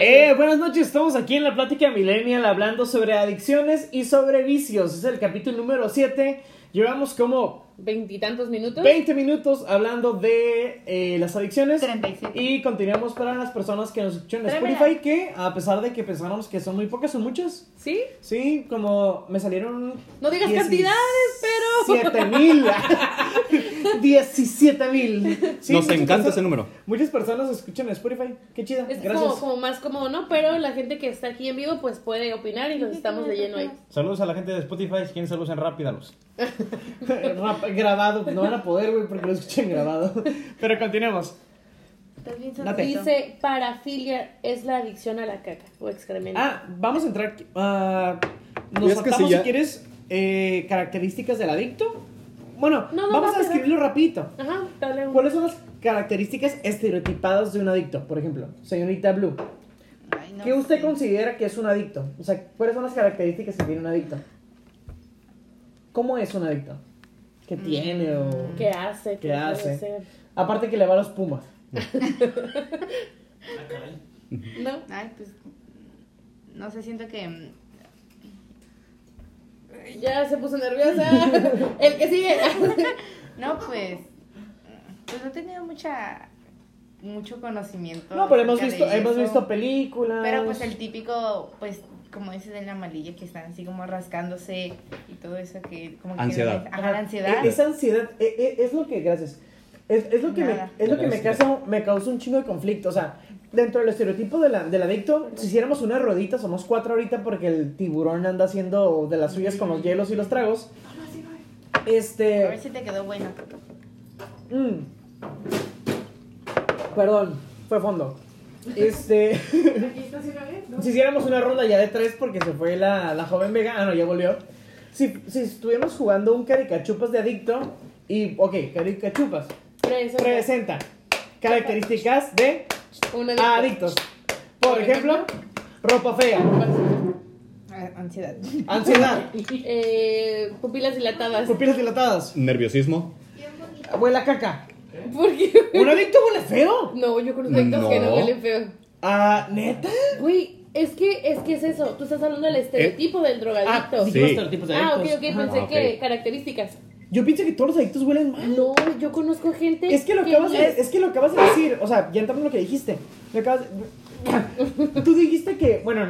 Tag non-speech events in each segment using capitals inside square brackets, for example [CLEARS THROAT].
Eh, buenas noches, estamos aquí en la plática millennial hablando sobre adicciones y sobre vicios. Es el capítulo número 7. Llevamos como Veintitantos minutos. 20 minutos hablando de eh, las adicciones. 37. Y continuamos para las personas que nos escuchan en. Spotify, que a pesar de que pensáramos que son muy pocas, son muchas. ¿Sí? Sí, como me salieron... No digas cantidades, pero. 7 mil. [LAUGHS] [LAUGHS] 17 mil. Sí, Nos encanta personas- ese número. Muchas personas escuchan en Spotify. Qué chida. Es Gracias. como, como más cómodo, ¿no? Pero la gente que está aquí en vivo, pues puede opinar y los estamos leyendo ahí. Saludos a la gente de Spotify, si quieren saludos en rápidalos. [LAUGHS] Rap- grabado, no van a poder, güey, porque lo escuchen grabado. Pero continuemos. Dice, parafilia es la adicción a la caca o excremento. Ah, vamos a entrar. ah, nos saltamos, si ya- si quieres, eh, características del adicto. Bueno, No, no, vamos a pero- describirlo rapidito. Ajá, dale un... ¿Cuáles son las características estereotipadas de un adicto? Por ejemplo, señorita Blue, Ay, no ¿qué usted sé. considera que es un adicto? O sea, ¿cuáles son las características que tiene un adicto? ¿Cómo es un adicto? ¿Qué tiene o...? ¿Qué hace? ¿Qué puede hace? hacer? Aparte que le va a los pumas. [LAUGHS] ¿No? Ay, pues. No sé, siento que. Ya se puso nerviosa. [LAUGHS] El que sigue. [LAUGHS] No, pues. Pues no he tenido mucha. Mucho conocimiento. No, pero hemos visto, hemos visto películas. Pero pues el típico, pues, como dices de la malilla, que están así como rascándose y todo eso que como que Ansiedad. Ajá, la ansiedad. E- Esa ansiedad e- e- es, lo que, gracias. Es, es lo que, me, es lo que me, causa, me causa un chingo de conflicto. O sea, dentro del estereotipo de la, del adicto, si hiciéramos una ruedita, somos cuatro ahorita porque el tiburón anda haciendo de las suyas con los hielos y los tragos. A ver Este. si te quedó bueno. mm. Perdón, fue fondo. Este. [LAUGHS] [LAUGHS] Si hiciéramos una ronda ya de tres porque se fue la, la joven Vega. Ah, no, ya volvió. Si, si estuviéramos jugando un caricachupas de adicto y, ok, caricachupas. Presenta. Presenta características de Un adicto. adictos. Por ejemplo, ropa fea, Ah, Ansiedad. ansiedad, [LAUGHS] Eh, pupilas dilatadas. pupilas dilatadas, Nerviosismo. huele a caca. ¿Por qué? ¿Un adicto huele feo? No, yo conozco adictos que no No. huelen feo. Ah, ¿neta? Güey, es que, es que es eso. Tú estás hablando del estereotipo del drogadicto. Ah, sí. dijimos estereotipos de Ah, ok, ok, pensé Ah, que características. Yo pienso que todos los adictos huelen mal. No, yo conozco gente Es que lo acabas de, les- es que lo acabas de decir, o sea, ya entrando en lo que dijiste. Lo acabas de- Tú dijiste que, bueno,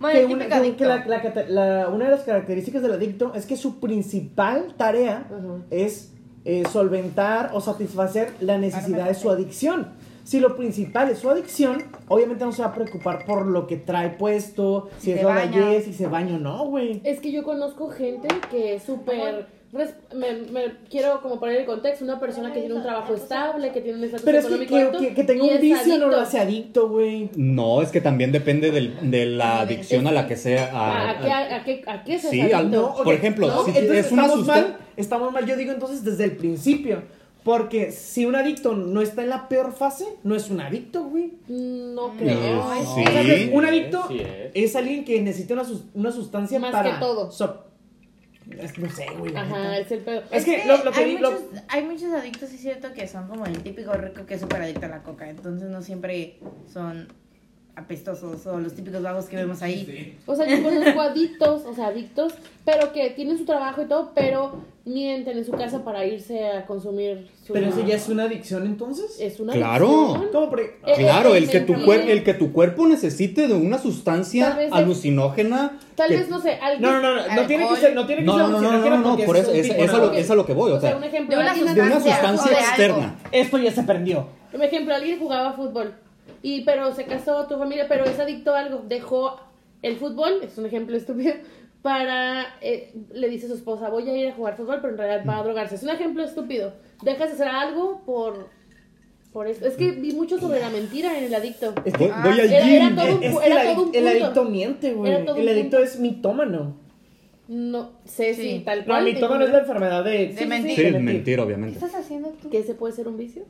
Bueno, que, una, que- que adicto. la, la cata- la- una de las características del adicto es que su principal tarea es eh, solventar o satisfacer la necesidad de su adicción. Si lo principal es su adicción, obviamente no se va a preocupar por lo que trae puesto, si, Si es lo de si se baña o no, güey. Es que yo conozco gente que es súper... res- Me, me quiero como poner el contexto, una persona que tiene un trabajo estable, que tiene un estatus Pero es que, económico que, alto que- que tenga y un es vicio no lo hace adicto, güey. No, es que también depende del- de la adicción a la que sea. ¿A, a- a qué, a, qué, ¿A qué se Sí, es al- no, ok, Por ejemplo, no, si entonces es una estamos mal, estamos mal, yo digo entonces desde el principio. Porque si un adicto no está en la peor fase, no es un adicto, güey. No creo. No, Ay, sí. O sea, un adicto Sí es. es alguien que necesita una, sus- una sustancia Más para... que todo. so- es que no sé, güey. Ajá, es el pedo. Es que lo, lo que hay, lo- muchos, hay muchos adictos, sí es cierto, que son como el típico rico que es súper adicto a la coca. Entonces no siempre son apestosos o los típicos vagos que vemos ahí. O sea, yo conozco adictos, o sea, adictos, pero que tienen su trabajo y todo, pero mienten en su casa para irse a consumir su... Pero eso ya es una adicción entonces. Es una Claro. adicción. ¿Cómo por- Eh, Claro, eh, el que, tu el que tu cuerpo necesite de una sustancia alucinógena. Tal que- vez, no sé, alguien... No, no, no, no, tiene que ser, no tiene que No, ser no, no, no, no, no, por eso, es, es a lo, es a lo que voy, o O sea, sea, un ejemplo, de una de sustancia externa. Esto ya se prendió. Por ejemplo, alguien jugaba fútbol, y pero se casó tu familia, pero es adicto a algo, dejó el fútbol, es un ejemplo estúpido, para, eh, le dice a su esposa, voy a ir a jugar fútbol, pero en realidad va a drogarse. Es un ejemplo estúpido. Dejas de hacer algo por, por eso. Es que vi mucho sobre la mentira en el adicto. Es que Voy, Ah, voy al era- gym. era todo un- es que era el, todo un el adicto miente, güey. El adicto punto. es mitómano. No sé si Sí. tal No, cual. mitómano es la enfermedad de... De mentir. Sí, mentir, obviamente. ¿Qué estás haciendo tú? ¿Que ese puede ser un vicio?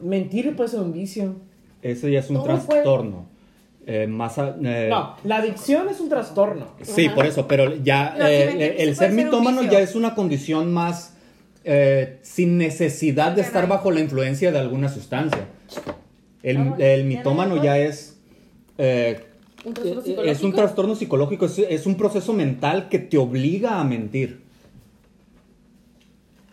Mentir puede ser un vicio. Ese ya es un trastorno. Eh, más a- eh, No, la adicción es un trastorno. Sí, Ajá. por eso, pero ya No, eh, sí el ser mitómano ya es una condición más eh, sin necesidad de estar bajo la influencia de alguna sustancia. El, Ah, el mitómano no ya es eh, ¿Un trastorno es psicológico? un trastorno psicológico, es, es un proceso mental que te obliga a mentir.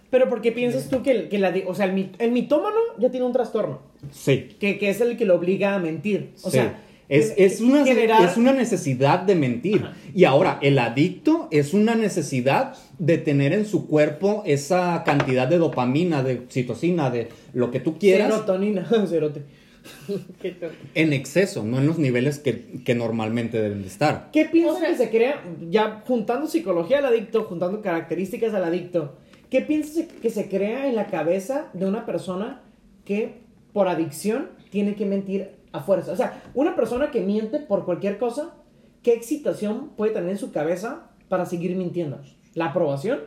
Pero ¿por qué piensas tú que, el- que la, o sea, el, mit- el mitómano ya tiene un trastorno? Sí. Que, que es el que lo obliga a mentir. O sí. sea, es, es una, generar- es una necesidad de mentir. Ajá. Y ahora, el adicto es una necesidad de tener en su cuerpo esa cantidad de dopamina, de citocina, de lo que tú quieras, Serotonina, [LAUGHS] cerote. [LAUGHS] En exceso, no en los niveles que, que normalmente deben de estar. ¿Qué piensas O sea- que se crea, ya juntando psicología al adicto, juntando características al adicto, qué piensas que se crea en la cabeza de una persona que por adicción tiene que mentir a fuerza? O sea, una persona que miente por cualquier cosa, ¿qué excitación puede tener en su cabeza para seguir mintiendo? ¿La aprobación?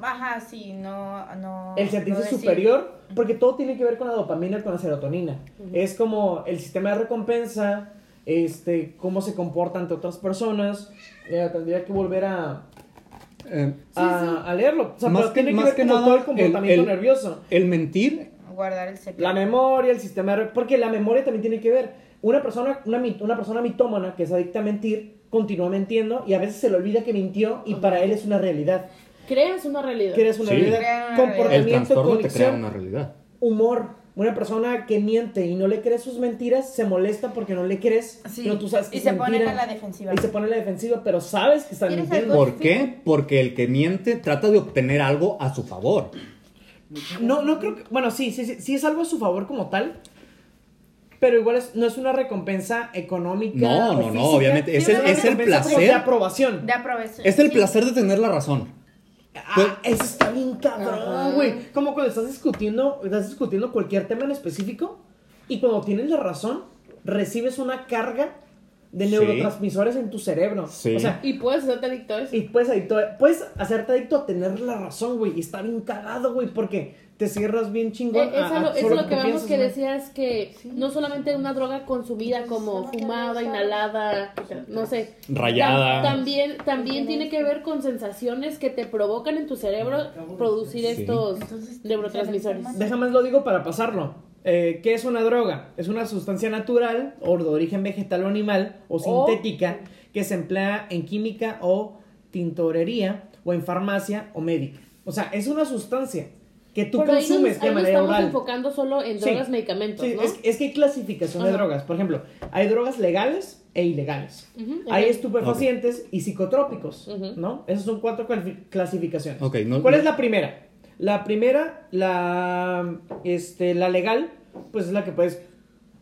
Ajá, sí, no, no. ¿El sentirse no superior? Porque todo tiene que ver con la dopamina y con la serotonina. Es como el sistema de recompensa, este, cómo se comporta ante otras personas. Eh, tendría que volver a, Eh, a, a leerlo. O sea, Más pero que- tiene que ver que como nada, todo el el- comportamiento el- nervioso. el mentir Guardar el. La memoria, el sistema de... Porque la memoria también tiene que ver. Una persona, una, una persona mitómana que es adicta a mentir, continúa mintiendo y a veces se le olvida que mintió y para él es una realidad. Creas una realidad. Eres una Sí. realidad. Crea una el Comportamiento, trastorno te crea convicción, una realidad. humor. Una persona que miente y no le crees sus mentiras se molesta porque no le crees, Sí. pero tú sabes que y es se mentira. a la defensiva. Y se pone a la defensiva, pero sabes que están ¿Quieres mintiendo. ¿Por qué? Porque el que miente trata de obtener algo a su favor. No, no creo que. Bueno, sí, sí, sí, sí es algo a su favor como tal. Pero igual es- no es una recompensa económica. No, o no, no, obviamente. Es Sí, el, es el como De placer. aprobación. De aprovecho. Es el Sí. placer de tener la razón. Ah, eso está bien cabrón, güey. Como cuando estás discutiendo, estás discutiendo cualquier tema en específico y cuando tienes la razón, recibes una carga de Sí. neurotransmisores en tu cerebro. Sí. O sea, Y puedes hacerte adicto a eso. y puedes, adicto, puedes hacerte adicto a tener la razón, güey. Y está bien cagado, güey, porque te cierras bien Eh, chingón. es a- a a lo, solo lo que vamos que güey. decías que no solamente una droga consumida como fumada, inhalada, no sé. Rayada. Tam- También, también tiene que ver con sensaciones que te provocan en tu cerebro producir Sí. estos Entonces, neurotransmisores. Déjame lo digo para pasarlo. Eh, ¿Qué es una droga? Es una sustancia natural o de origen vegetal o animal o O- sintética que se emplea en química o tintorería o en farmacia o médica. O sea, es una sustancia que tú Pero ahí nos- consumes ahí de manera estamos oral. enfocando solo en Sí. drogas, medicamentos, Sí, ¿no? es, es que hay clasificación de drogas. Por ejemplo, hay drogas legales e ilegales. Hay estupefacientes y psicotrópicos. ¿no? Esas son cuatro clasi- clasificaciones. No- ¿Cuál no- es la primera? La primera, la, este, la legal, pues es la que puedes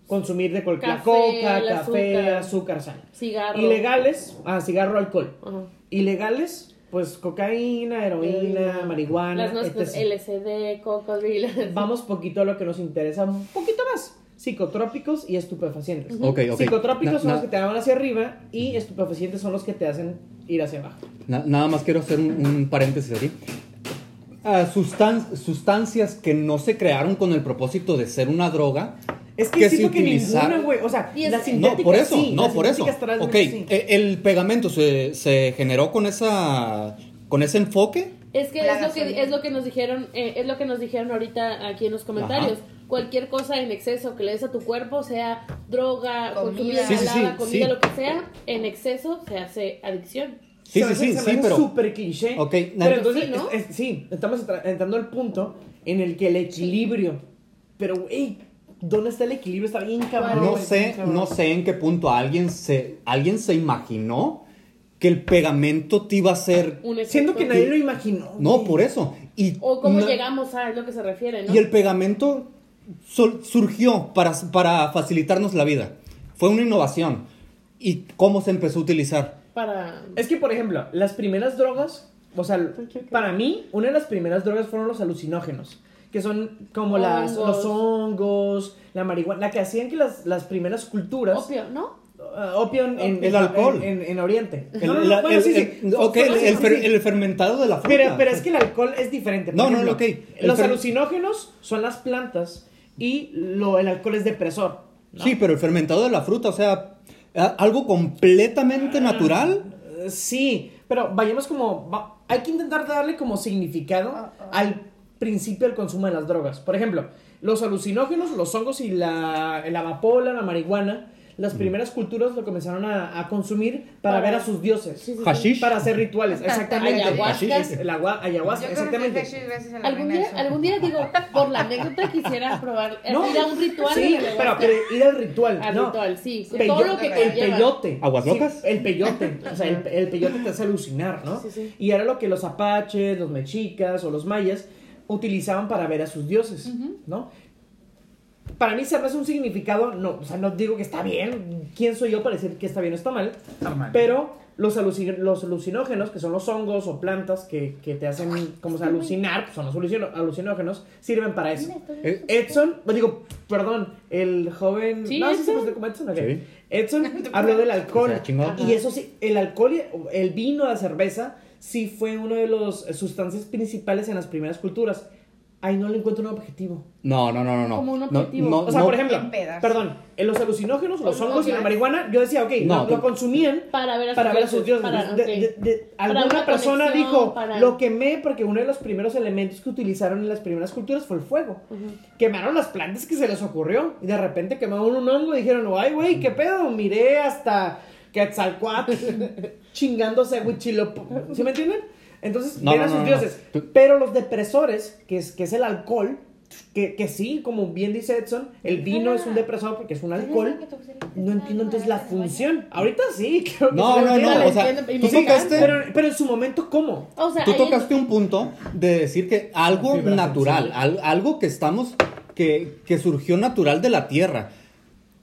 consumir de cualquier Café, coca, café, azúcar. azúcar, sal. Cigarro. Ilegales, ah, cigarro, alcohol. Ajá. Ilegales, pues cocaína, heroína, marihuana, Las nuestras. LSD, cocodrilo. Vamos poquito a lo que nos interesa un poquito más. Psicotrópicos y estupefacientes. Psicotrópicos Na- son na- los que te van hacia arriba y estupefacientes son los que te hacen ir hacia abajo. Na- nada más quiero hacer un, un paréntesis aquí. Sustan- sustancias que no se crearon con el propósito de ser una droga. Es que, Que siento que utilizaron- ninguna, güey. O sea, Y es- las No, No, sintéticas por eso, sí, no, por eso. sintéticas Ok, sí. e- el pegamento se, se generó con esa con ese enfoque. Es que es lo que es lo que nos dijeron, eh, es lo que nos dijeron ahorita aquí en los comentarios. Cualquier cosa en exceso que le des a tu cuerpo, sea droga, Comida. Sí, sí, sí, inhalada, comida, sí. lo que sea, en exceso se hace adicción. Sí, Se sí, sí, se sí, pero súper cliché. Ok, pero entonces, Sí, ¿no? es- es- sí, estamos entra- entrando al punto en el que el equilibrio. Pero, güey, ¿dónde está el equilibrio? Está bien cabrón. no sé, cabrón. no sé en qué punto alguien se alguien se imaginó que el pegamento te iba a ser Un efecto. Siento que nadie lo imaginó. No, güey. por eso. Y O cómo llegamos a lo que se refiere, ¿no? Y el pegamento sol- surgió para, para facilitarnos la vida. Fue una innovación. ¿Y cómo se empezó a utilizar? Para Es que, por ejemplo, las primeras drogas, o sea, para mí, una de las primeras drogas fueron los alucinógenos, que son como las, los hongos, la marihuana, la que hacían que las, las primeras culturas... opio, ¿no? uh, opio en, en- El en- alcohol. En, en Oriente. El, fermentado de la fruta. Pero, pero es que el alcohol es diferente. Por No, no, ejemplo, no, ok. El Los alucinógenos son las plantas y lo, el alcohol es depresor. ¿no? Sí, pero el fermentado de la fruta, o sea, algo completamente natural. Eh, Sí, pero vayamos como... va- hay que intentar darle como significado Ah, ah. al principio del consumo de las drogas. Por ejemplo, los alucinógenos, los hongos y la, la amapola, la marihuana, las primeras culturas lo comenzaron a, a consumir para, Para- ver a sus dioses. Sí, sí, sí. Hashish. Para hacer rituales, [LAUGHS] exactamente. Ayahuasca. El agua, ayahuasca, Yo exactamente. hashish Algún día, algún día digo, por la anécdota quisiera probar, [LAUGHS] eh, ir a un ritual Sí, pero, ir al ritual, Al no. ritual, sí. Peyo- todo lo que el peyote. ¿Aguas Sí, locas? el peyote. [LAUGHS] O sea, el, el peyote te hace alucinar, ¿no? Sí, sí. Y era lo que los apaches, los mexicas o los mayas utilizaban para ver a sus dioses, ¿no? Para mí se me hace un significado, no, o sea, no digo que está bien, ¿quién soy yo para decir que está bien o está mal? Normal. Pero los, aluci- los alucinógenos, que son los hongos o plantas que, que te hacen como se alucinar, pues son los alucinógenos, sirven para eso. Eh, Edson, pues digo, perdón, el joven. Sí, no, sí se Edson. como Edson. Sí. Edson [LAUGHS] habló del alcohol. O sea, chingón. Y eso sí, el alcohol, y- el vino, la cerveza, sí fue uno de los eh, sustancias principales en las primeras culturas. Ahí no le encuentro un objetivo. No, no, no, no, no. Como un No, objetivo. no, O sea, no, por ejemplo, perdón, en los alucinógenos, los hongos y la marihuana, yo decía, ok, No, no, tú- lo consumían Para ver a sus para ver a sus dioses, para- De- de- de- Para alguna una persona conexión, dijo, para- lo quemé porque uno de los primeros elementos que utilizaron en las primeras culturas fue el fuego. Quemaron las plantas que se les ocurrió. Y de repente quemaron un hongo y dijeron, ay, güey, ¿qué pedo? Miré hasta Quetzalcoatl [LAUGHS] chingándose a Huichilopo. ¿Sí me entienden? Entonces, No, ven no, a sus no, dioses. Pero los depresores, que es, que es el alcohol, que, que sí, como bien dice Edson, el vino es un depresor porque es un alcohol. No entiendo entonces la función. Ahorita sí, [LAUGHS] creo que No, no, no, o sea, tú tocaste, Pero, pero en su momento, ¿cómo? O sea, tú tocaste un punto de decir que algo natural, al- algo que estamos, que, que surgió natural de la tierra.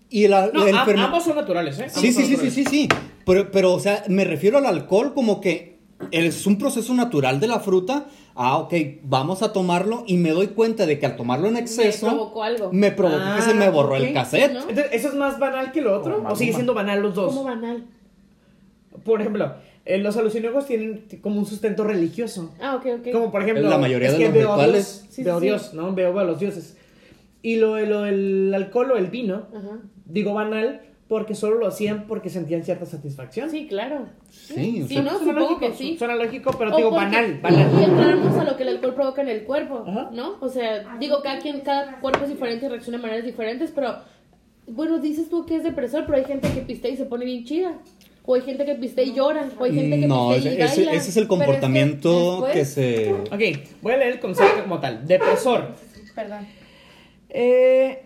Y la, No, el a- ambos son naturales, ¿eh? Sí, sí, sí, sí, sí, sí. Pero, pero, o sea, me refiero al alcohol como que es un proceso natural de la fruta. Ah, ok, vamos a tomarlo y me doy cuenta de que al tomarlo en exceso Me provocó algo. me provocó que se me borró Ah, ok. el cassette. ¿no? Entonces, ¿eso es más banal que lo otro? ¿O sigue siendo banal los dos? Como banal. Por ejemplo, eh, los alucinógenos tienen como un sustento religioso. Ah, ok, ok. Como por ejemplo, La mayoría es de que los veo a rituales. Dios, Sí, veo a sí. Dios, ¿no? Veo a los dioses. Y lo, lo del alcohol o el vino, Ajá. Digo banal, porque solo lo hacían porque sentían cierta satisfacción. Sí, claro. Sí, Sí, sea, ¿no? Suena Supongo lógico, que sí. Suena lógico, pero O digo porque- banal, Y banal. entramos a lo que el alcohol provoca en el cuerpo, Ajá. ¿no? O sea, digo, cada quien, cada cuerpo es diferente y reacciona de maneras diferentes, pero, bueno, dices tú que es depresor, pero hay gente que pistea y se pone bien chida. O hay gente que pistea y llora. O hay gente que no, pistea y ese, baila. ese es el Pero es que comportamiento que, se... Ok, voy a leer el concepto como tal. Depresor. Perdón. Eh,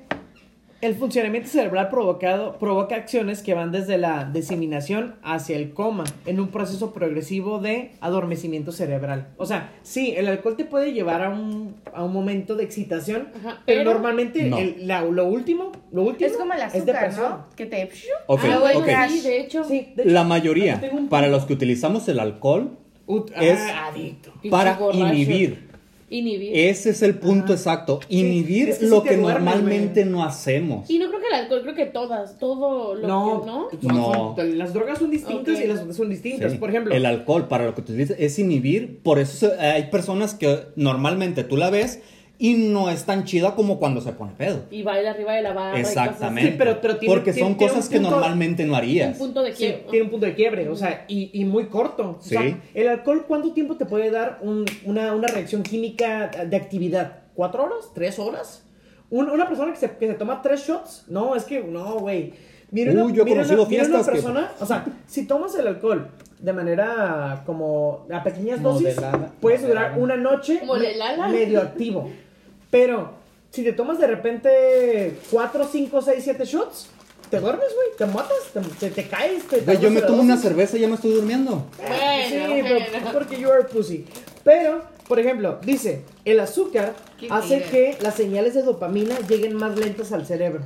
el funcionamiento cerebral provocado provoca acciones que van desde la diseminación hacia el coma en un proceso progresivo de adormecimiento cerebral. O sea, sí, el alcohol te puede llevar a un, a un momento de excitación, Ajá, pero, pero- normalmente No. el- la- lo último, lo último Es como el es azúcar. ¿no? Que te... Ok, Ah, bueno, ok. sí, de hecho. Sí, de hecho, La mayoría, para los que utilizamos el alcohol, Ut- es- ah, adicto. Para inhibir. Inhibir. Ese es el punto exacto. Inhibir es que sí lo que duermes, normalmente no hacemos. Y no creo que el alcohol, creo que todas, todo lo No, que, ¿no? son- No. son- las drogas son distintas y las otras son distintas. Sí. Por ejemplo, el alcohol, para lo que tú dices, es inhibir. Por eso hay personas que normalmente tú la ves y no es tan chida como cuando se pone pedo. Y baila arriba de la barra. y cosas así. Exactamente. Sí, pero- pero tiene- Porque tiene- son tiene cosas un que normalmente no Un harías. punto de Sí, quiebre. tiene un punto de quiebre, o sea, y, y muy corto. O sea, Sí. el alcohol, ¿cuánto tiempo te puede dar un- una, una reacción química de actividad? ¿Cuatro horas? ¿Tres horas? Un- una persona que se, que se toma tres shots, no, es que, no, güey. Mira una, Uy, yo he mira conocido una- mira una fiestas que- persona, o sea, [LAUGHS] si tomas el alcohol de manera como a pequeñas dosis, puedes durar una noche Modelada. medio activo. [LAUGHS] Pero si te tomas de repente 4, 5, 6, 7 shots, te duermes, güey, te matas, te, te, te caes. Te, Güey, yo me tomo una cerveza y ya me estoy durmiendo. Bueno, Sí, bueno. pero porque you are pussy. Pero, por ejemplo, dice, el azúcar hace que las señales de dopamina lleguen más lentas al cerebro.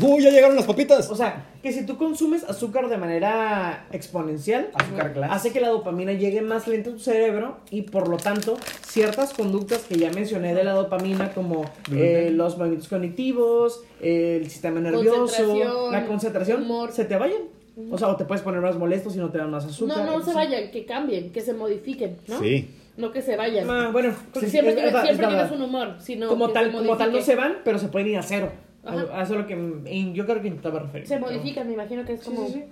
Uy, ya llegaron las papitas. O sea, que si tú consumes azúcar de manera exponencial, Azúcar glass. hace que la dopamina llegue más lento a tu cerebro y por lo tanto ciertas conductas que ya mencioné de la dopamina como eh, los movimientos cognitivos, el sistema nervioso, Concentración, la concentración, humor. se te vayan. O sea, o te puedes poner más molesto si no te dan más azúcar. No, no se vayan, que cambien, que se modifiquen, ¿no? Sí. No que se vayan. Ah, bueno, sí, siempre, es tienes, siempre es tienes un humor, sino como que tal, se como tal no se van, pero se pueden ir a cero. Ajá. A eso lo que yo creo que intentaba referir. Se modifican, me imagino que es como... sí, sí.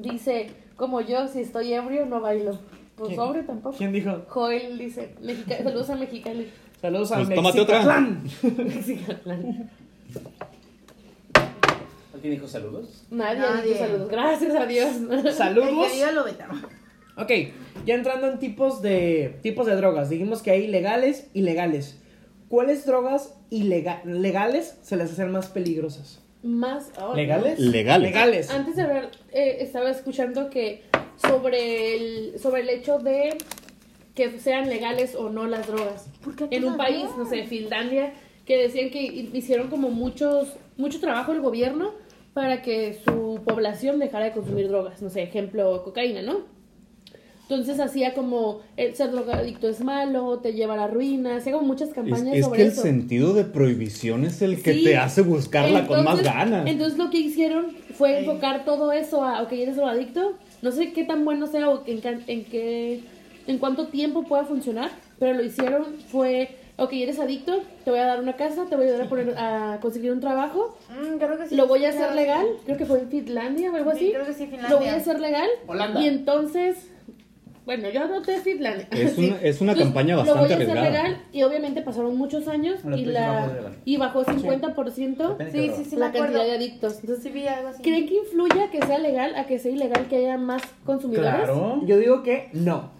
Dice, como yo, si estoy ebrio, no bailo. Pues ¿Quién? sobre tampoco. ¿Quién dijo? Joel dice, Mexica- saludos a Mexicali. Saludos a Pues tómate otra. Mexicatlán. tiene hijos saludos? Nadie, Nadie. dicho saludos. Gracias a Dios. El [LAUGHS] Saludos. que lo vetamos. Ok, ya entrando en tipos de tipos de drogas, dijimos que hay legales y legales. ¿Cuáles drogas ilega- legales se les hacen más peligrosas? Más. oh, ¿Legales? Legales. Legales. Antes de hablar, eh, estaba escuchando que sobre el, sobre el hecho de que sean legales o no las drogas. En un país, no sé, Finlandia, que decían que hi- hicieron como muchos, mucho trabajo el gobierno para que su población dejara de consumir drogas. No sé, ejemplo, cocaína, ¿no? Entonces hacía como el ser drogadicto es malo, te lleva a la ruina, hacía como muchas Es, campañas es sobre que el eso. sentido de prohibición es el que Sí. te hace buscarla con más Entonces- ganas. Entonces lo que hicieron fue enfocar todo eso a, ok, eres drogadicto, no sé qué tan bueno sea o en, en qué, en cuánto tiempo pueda funcionar, pero lo hicieron fue, ok, eres adicto, te voy a dar una casa, te voy a ayudar a, poner, a conseguir un trabajo, Mm, creo que sí. lo voy a hacer legal, creo que fue en Finlandia o algo Sí, así, creo que sí, Finlandia. lo voy a hacer legal Holanda. y entonces, bueno, yo anoté Finlandia. Es [LAUGHS] Sí. una- es una Entonces, campaña Lo bastante voy a hacer arriesgada. legal y obviamente pasaron muchos años y, la, y bajó 50% Depende de Sí, sí, sí, la me cantidad de adictos. Entonces, Sí, vi algo así. ¿Creen que influya que sea legal a que sea ilegal que haya más consumidores? Claro. Yo digo que no.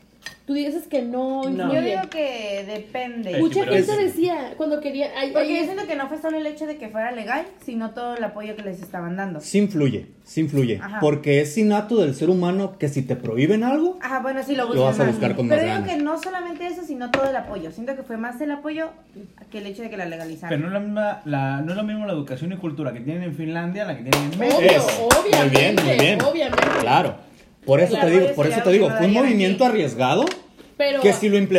Tú dices que no No. Yo digo que depende. Mucha gente decía cuando quería... ay, Porque ay, yo siento que no fue solo el hecho de que fuera legal, sino todo el apoyo que les estaban dando. Sí influye, sí influye. Ajá. Porque es innato del ser humano que si te prohíben algo, Ajá, bueno, sí lo vas a más. buscar con Pero más digo ganas. que no solamente eso, sino todo el apoyo. Siento que fue más el apoyo que el hecho de que la legalizaran. Pero no es, la misma, la, no es lo mismo la educación y cultura que tienen en Finlandia la que tienen en México. Obvio, Es, muy obviamente, bien, muy bien. obviamente. claro. Por eso Claro, te digo, por ya eso te digo, fue un movimiento aquí. arriesgado Pero, que si lo fue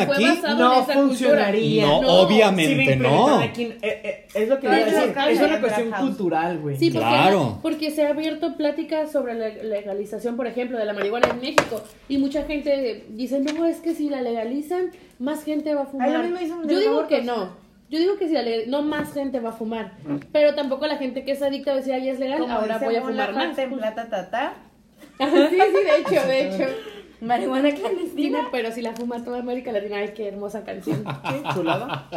aquí, no funcionaría. no, No, obviamente Si no. aquí, eh, eh, es lo que No, es decir. Es una cuestión House. cultural, güey. Sí, porque, Claro. porque se ha abierto pláticas sobre la legalización, por ejemplo, de la marihuana en México. Y mucha gente dice, no, es que si la legalizan, más gente va a fumar. Mismo de Yo digo que no. Yo digo que si la no más gente va a fumar. Pero tampoco la gente que es adicta va a decir, ay, es legal, Como ahora voy a fumar más. En plata tata, [LAUGHS] sí, sí, de hecho, de hecho. marihuana clandestina. pero si la fuma toda América Latina, ay, qué hermosa canción. [LAUGHS] Qué chulada.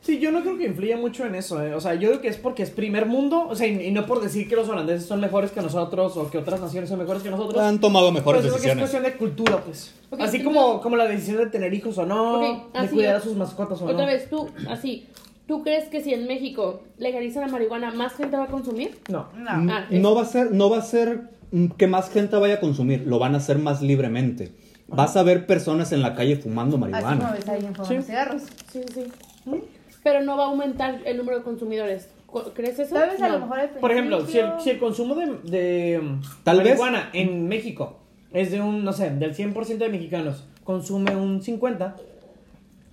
Sí, yo no creo que influya mucho en eso, eh. O sea, yo creo que es porque es primer mundo, o sea, y, y no por decir que los holandeses son mejores que nosotros o que otras naciones son mejores que nosotros. han tomado mejores Pues es que es decisiones. cuestión de cultura, pues. Así como, como la decisión de tener hijos o no, Ok, de cuidar a sus mascotas o no. Otra vez, tú, así, ¿tú crees que si en México legalizan la marihuana, más gente va a consumir? No. No. Ah, no va a ser, no va a ser que más gente vaya a consumir, lo van a hacer más libremente. Vas a ver personas en la calle fumando Así como marihuana. ves a alguien fumando Sí. cigarros. Sí, sí. Pero no va a aumentar el número de consumidores. Co- ¿Crees eso? Tal vez a No. lo mejor al Por ejemplo, si el, si el consumo de, de Tal vez- marihuana en México es de un, no sé, del 100% de mexicanos consume un 50,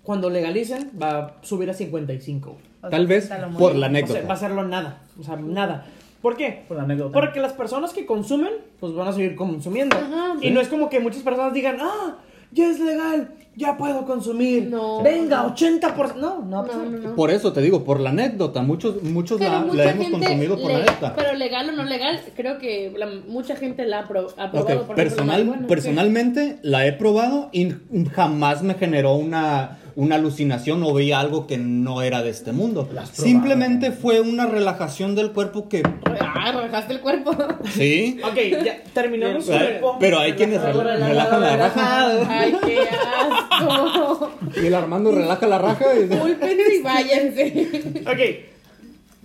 cuando legalicen va a subir a 55. o Tal vez lo muy por la O sea, anécdota. va a serlo nada. O sea, nada. ¿Por qué? Por la anécdota. Porque las personas que consumen, pues van a seguir consumiendo. Ajá, y sí. no es como que muchas personas digan, ah, ya es legal, ya puedo consumir. No. Venga, 80%. No, no, No, no, no. Por eso te digo, por la anécdota. Muchos, muchos la, hemos consumido por la anécdota. Pero legal o no legal, creo que la- mucha gente la ha probado. Por ejemplo, la personal, marihuana. personalmente la he probado y jamás me generó una, una alucinación o veía algo que no era de este mundo. Simplemente fue una relajación del cuerpo que Ah, relajaste el cuerpo. sí. Ok, ya terminamos. con el- Pero hay quienes relajan la raja. Ay, qué asco. Y el Armando relaja la raja y Disculpen y váyanse. Ok.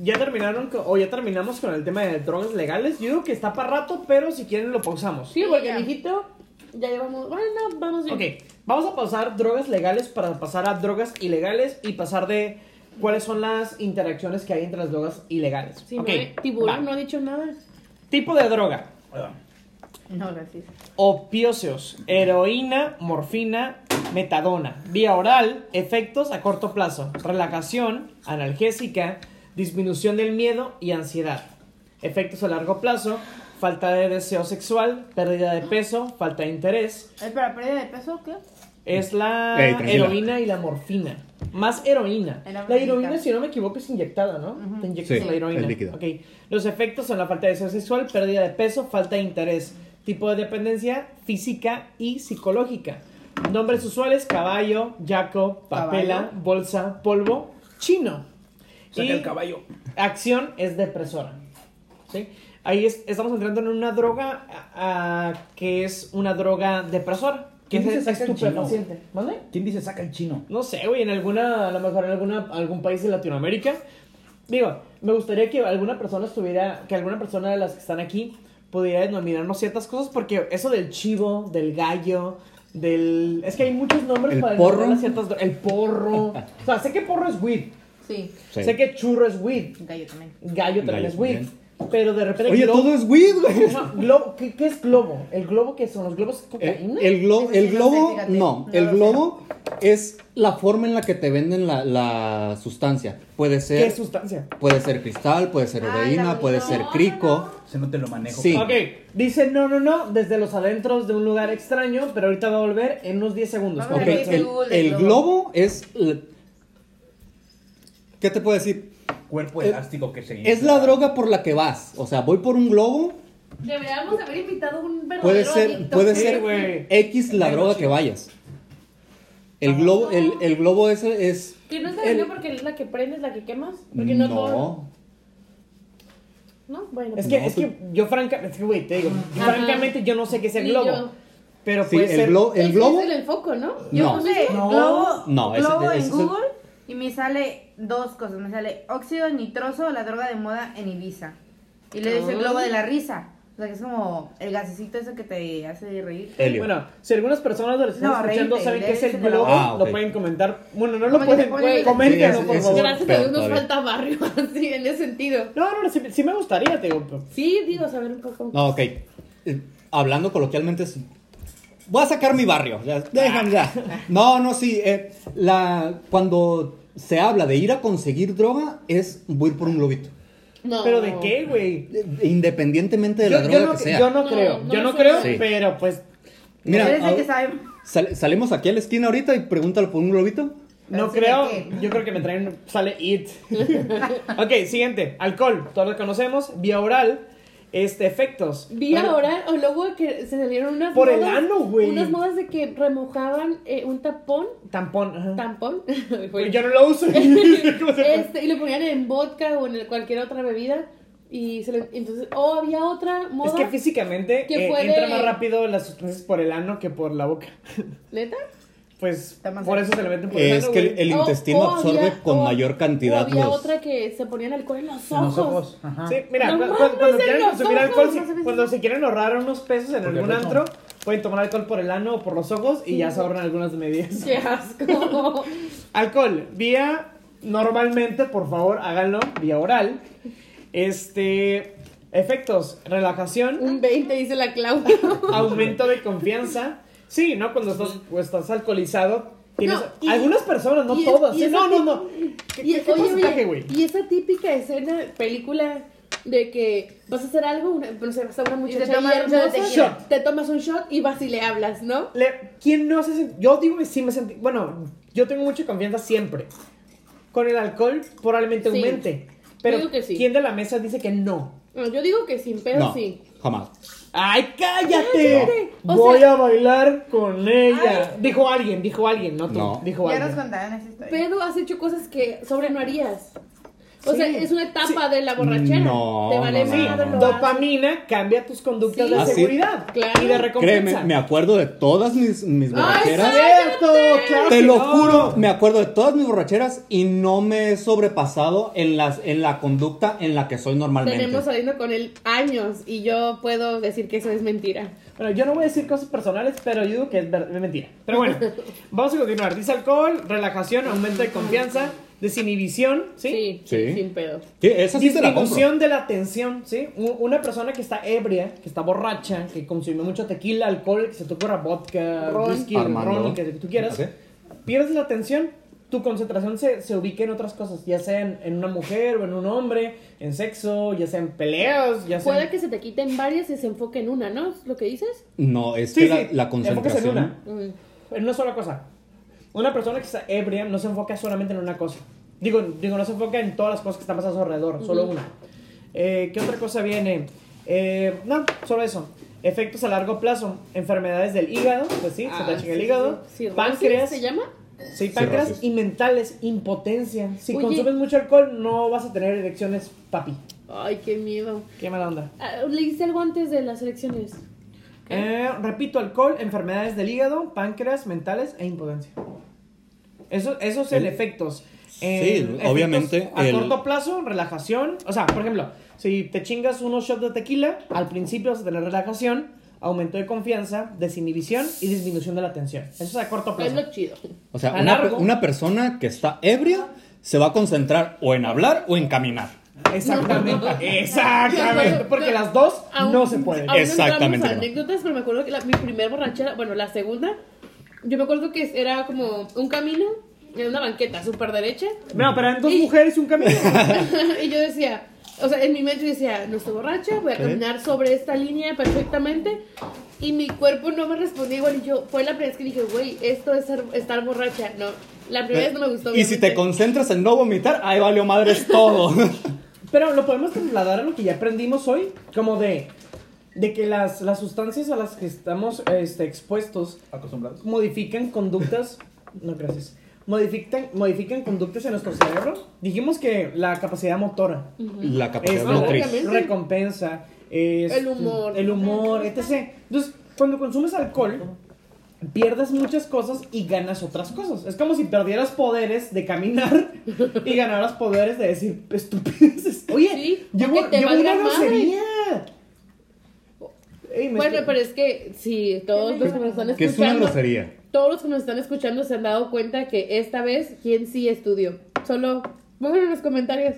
Ya terminaron con- o ya terminamos con el tema de drogas legales. Yo digo que está para rato, pero si quieren lo pausamos. Sí, porque mijito, ya llevamos. Bueno, no, vamos bien. Ok, vamos a pausar drogas legales para pasar a drogas ilegales y pasar de cuáles son las interacciones que hay entre las drogas ilegales. Sí, Ok, no hay- tiburón va. no ha dicho nada. Tipo de droga. No, gracias. Opióceos, heroína, morfina, metadona, vía oral, efectos a corto plazo, relajación, analgésica, disminución del miedo y ansiedad. Efectos a largo plazo, falta de deseo sexual, pérdida de peso, falta de interés. ¿Es para pérdida de peso? ¿Qué? Es la Ey, tranquila. heroína y la morfina. Más heroína. La heroína, si no me equivoco, es inyectada, ¿no? Te inyectas Sí, la heroína. Ok. Los efectos son la falta de deseo sexual, pérdida de peso, falta de interés, tipo de dependencia física y psicológica. Nombres usuales: caballo, yaco, papela, Caballo. bolsa, polvo, chino. Saca Y el caballo. acción es depresora. ¿sí? Ahí es- estamos entrando en una droga ah, que es una droga depresora. ¿Quién dice saca el chino? ¿Quién dice saca el chino? No sé, güey, en alguna, a lo mejor en alguna, algún país de Latinoamérica. Digo, me gustaría que alguna persona estuviera, que alguna persona de las que están aquí pudiera denominarnos ciertas cosas, porque eso del chivo, del gallo, del... Es que hay muchos nombres ¿El para porro? denominar ciertas El porro. o sea, sé que porro es weed. Sí, Sí. Sé que churro es weed. gallo también. Gallo también Gallo es weed. también. Pero de repente... Oye, globo- todo es weed, güey. No, globo, ¿qué, qué es globo? ¿El globo qué son? ¿Los globos El, cocaína? el el no globo, sé, fíjate. no, No el globo es la forma en la que te venden la, la sustancia. Puede ¿Qué ser, sustancia? puede ser cristal, puede ser Ay, heroína, puede no, ser crico. Se no te lo manejo. Sí. Ok, dice no, no, no, desde los adentros de un lugar extraño, pero ahorita va a volver en unos 10 segundos. Ok, el, el globo. globo es, ¿qué te puedo decir? Cuerpo Eh, elástico que se Es la droga por la que vas. O sea, voy por un globo, Deberíamos haber invitado un verdadero puede ser, adicto. puede Sí, ser güey. X la droga que vayas. El globo, el, el globo ese es. Que no es El- porque es la que prendes, la que quemas. Porque no, todo. No. ¿No? Bueno. Es que, No, es que yo francamente, es que, güey, te digo, yo Ajá. francamente yo no sé qué es el Ni globo. yo. Pero Sí, puede el, ser... glo- el Ese globo. Es el enfoco, ¿no? No. Puse No. globo, No, ese- globo ese en es el- Google y me sale dos cosas. Me sale óxido nitroso, la droga de moda en Ibiza. Y le dice Ah. globo de la risa. O sea, que es como el gasecito ese que te hace reír. Helio. Bueno, si algunas personas lo están No, escuchando saben qué es el globo, Ah, lo pueden comentar. Bueno, no lo pueden, coméntenlo, Sí, por favor. es- Gracias a Dios nos todavía. falta barrio, [LAUGHS] así, en ese sentido. No, no, sí, sí me gustaría, te digo. pero- Sí, digo, saber un poco. No, ok. Eh, hablando coloquialmente, es- voy a sacar mi barrio. Ya, déjame ya. No, no, sí. eh, la, cuando se habla de ir a conseguir droga, es voy por un globito. No. ¿Pero de qué, güey? Eh, Independientemente de la droga yo no, que sea. yo no creo, no yo no creo, Sí. pero pues Mira, ah, que sal- salimos aquí a la esquina ahorita y pregúntalo por un globito. No Pero creo, yo creo que me traen, sale IT. [LAUGHS] ok, siguiente, alcohol, todos lo conocemos, vía oral, este, efectos. Bueno, oral, o luego que se salieron unas Por el modas- ano, güey. Unas modas de que remojaban eh, un tapón, Tampón, ajá. tampón, [LAUGHS] yo no lo uso. [LAUGHS] Este, y lo ponían en vodka o en el- cualquier otra bebida. Y se le, entonces, o había otra moda. Es que físicamente que eh, entra más rápido las sustancias por el ano que por la boca. [LAUGHS] ¿Neta? Pues por eso se le meten por el Es que el, güey. el O- intestino o absorbe había- con mayor cantidad había los... otra que se ponían alcohol en los En ojos. los ojos. Ajá. Sí, mira, No cuando, en quieran los consumir ojos, alcohol, no si- sabes cuando se quieren ahorrar unos pesos en algún rico. antro, pueden tomar alcohol por el ano o por los ojos y ya se ahorran algunas medidas. Qué asco. [LAUGHS] Alcohol, vía normalmente, por favor, háganlo, vía oral. Este, efectos, relajación, Un 20, dice la Claudia. aumento de confianza. Sí, ¿no? Cuando estás, pues, estás alcoholizado, tienes... No, y- algunas personas, no y es- todas. y ¿eh? esa No, no, no. ¿Qué, Y, qué- oye, güey? y esa típica escena, película de que vas a hacer algo, una, no sé, vas a una te muchacha tomas ahí un shot hermosa, te tomas un shot y vas y le hablas, ¿no? Le- ¿Quién no se sent- Yo digo que sí me sentí. Bueno, yo tengo mucha confianza siempre. Con el alcohol probablemente Sí. aumente. Pero Yo digo que sí. ¿quién de la mesa dice que no? No, yo digo que sin pedo No, sí. jamás. ¡Ay, cállate! Voy sea- a bailar con ella. Dijo alguien, dijo alguien, no tú. No. Dijo Ya alguien. nos contaron esa historia. Pedo has hecho cosas que sobre no harías. O Sí. sea, es una etapa de la borrachera. No, Te vale no, no. Dopamina cambia tus conductas Sí. de ¿Ah, sí? seguridad Claro. y de recompensa. Créeme, me acuerdo de todas mis, mis borracheras. ¡Cierto! ¡Claro Te lo no! juro, me acuerdo de todas mis borracheras y no me he sobrepasado en, las, en la conducta en la que soy normalmente. Tenemos saliendo con él años y yo puedo decir que eso es mentira. Bueno, yo no voy a decir cosas personales, pero yo digo que es mentira. Pero bueno, [LAUGHS] vamos a continuar. Dice alcohol, relajación, aumento de confianza, desinhibición, ¿sí? Sí, Sí. sin pedo. Sí, esa sí te la de la tensión, ¿sí? Una persona que está ebria, que está borracha, que consume mucho tequila, alcohol, que se te ocurra vodka, Ron. whisky, Armando. ron, que tú quieras, pierdes la atención, tu concentración se, se ubica en otras cosas, ya sea en, en una mujer o en un hombre, en sexo, ya sea en peleas, ya sea... Puede en- que se te quiten varias y se enfoque en una, ¿no? ¿Es lo que dices? No, es Sí, que sí, la, la enfóquese en concentración. una. Mm. En una sola cosa. Una persona que está ebria no se enfoca solamente en una cosa. Digo, digo no se enfoca en todas las cosas que están pasando a su alrededor, solo una. Eh, ¿Qué otra cosa viene? Eh, no, solo eso. Efectos a largo plazo. Enfermedades del hígado, pues sí, se Ah, te el sí, hígado. sí. Páncreas. ¿Se llama? Sí, páncreas Cirrosis. y mentales, impotencia. Si Oye. consumes mucho alcohol, no vas a tener erecciones, papi. Ay, qué miedo. Qué mala onda. Ah, ¿Leíste algo antes de las elecciones? Eh, repito, alcohol, enfermedades del hígado, páncreas, mentales e impotencia. Eso, esos son El- efectos. Sí, efectos obviamente, A el- corto plazo, relajación. O sea, por ejemplo, si te chingas unos shots de tequila, al principio vas a tener relajación, aumento de confianza, desinhibición y disminución de la tensión. Eso es a corto Es plazo. lo chido. O sea, A una, largo. una persona que está ebria se va a concentrar o en hablar o en caminar. Exactamente. Exactamente. Porque las dos Aún- no se pueden. aún no Exactamente, no. anécdotas, pero me acuerdo que la- mi primera borrachera, bueno, la segunda, yo me acuerdo que era como un camino en una banqueta súper derecha. No, pero eran dos Y- mujeres y un camino. [LAUGHS] y yo decía, o sea, en mi mente yo decía, no estoy borracha, voy a caminar sobre esta línea perfectamente. Y mi cuerpo no me respondía igual. Y yo, fue la primera vez que dije, güey, esto es ser- estar borracha. No, la primera vez no me gustó. Y si te obviamente. concentras en no vomitar, ahí valió madres todo. [LAUGHS] Pero lo podemos trasladar a lo que ya aprendimos hoy, como de, de que las, las sustancias a las que estamos este, expuestos Acostumbrados. modifican conductas. [LAUGHS] No, gracias. Modifican, modifican conductas en nuestro cerebro. Dijimos que la capacidad motora La capacidad motriz. Recompensa, es El humor. el humor, etc. Entonces, cuando consumes alcohol, pierdes muchas cosas y ganas otras cosas. Es como si perdieras poderes de caminar [LAUGHS] y ganaras poderes de decir estupideces. Oye, [LAUGHS] Sí, llevo, te llevo una grosería. Bueno, estoy- pero es que sí, todos los que nos están Que es una escuchando, grosería. todos los que nos están escuchando se han dado cuenta que esta vez, ¿quién sí estudió? Solo, pónganlo en los comentarios.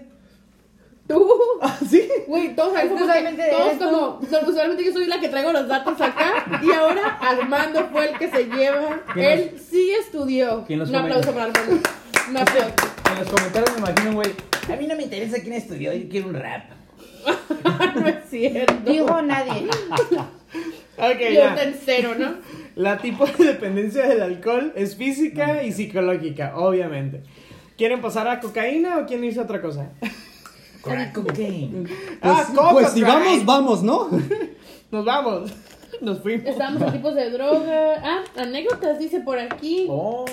Tú. Ah, ¿sí? Güey, todos ahí que todos tú. como, no, usualmente yo soy la que traigo los datos acá y ahora Armando fue el que se lleva. ¿Quién Él sí estudió. ¿Quién los Un aplauso para Armando. Un aplauso. En los comentarios me imagino, güey. A mí no me interesa quién estudió, yo quiero un rap. [LAUGHS] no es cierto. Dijo nadie. Ok, Yo ya. en cero, ¿no? [LAUGHS] La tipo de dependencia del alcohol es física y psicológica, obviamente. ¿Quieren pasar a cocaína o quieren irse a otra cosa? Crack cocaine. ah, Pues, coca, pues si crack. vamos, vamos, ¿no? [LAUGHS] Nos vamos. [LAUGHS] Nos fuimos. Estábamos en tipos de droga. Ah, anécdotas, dice por aquí. Oh.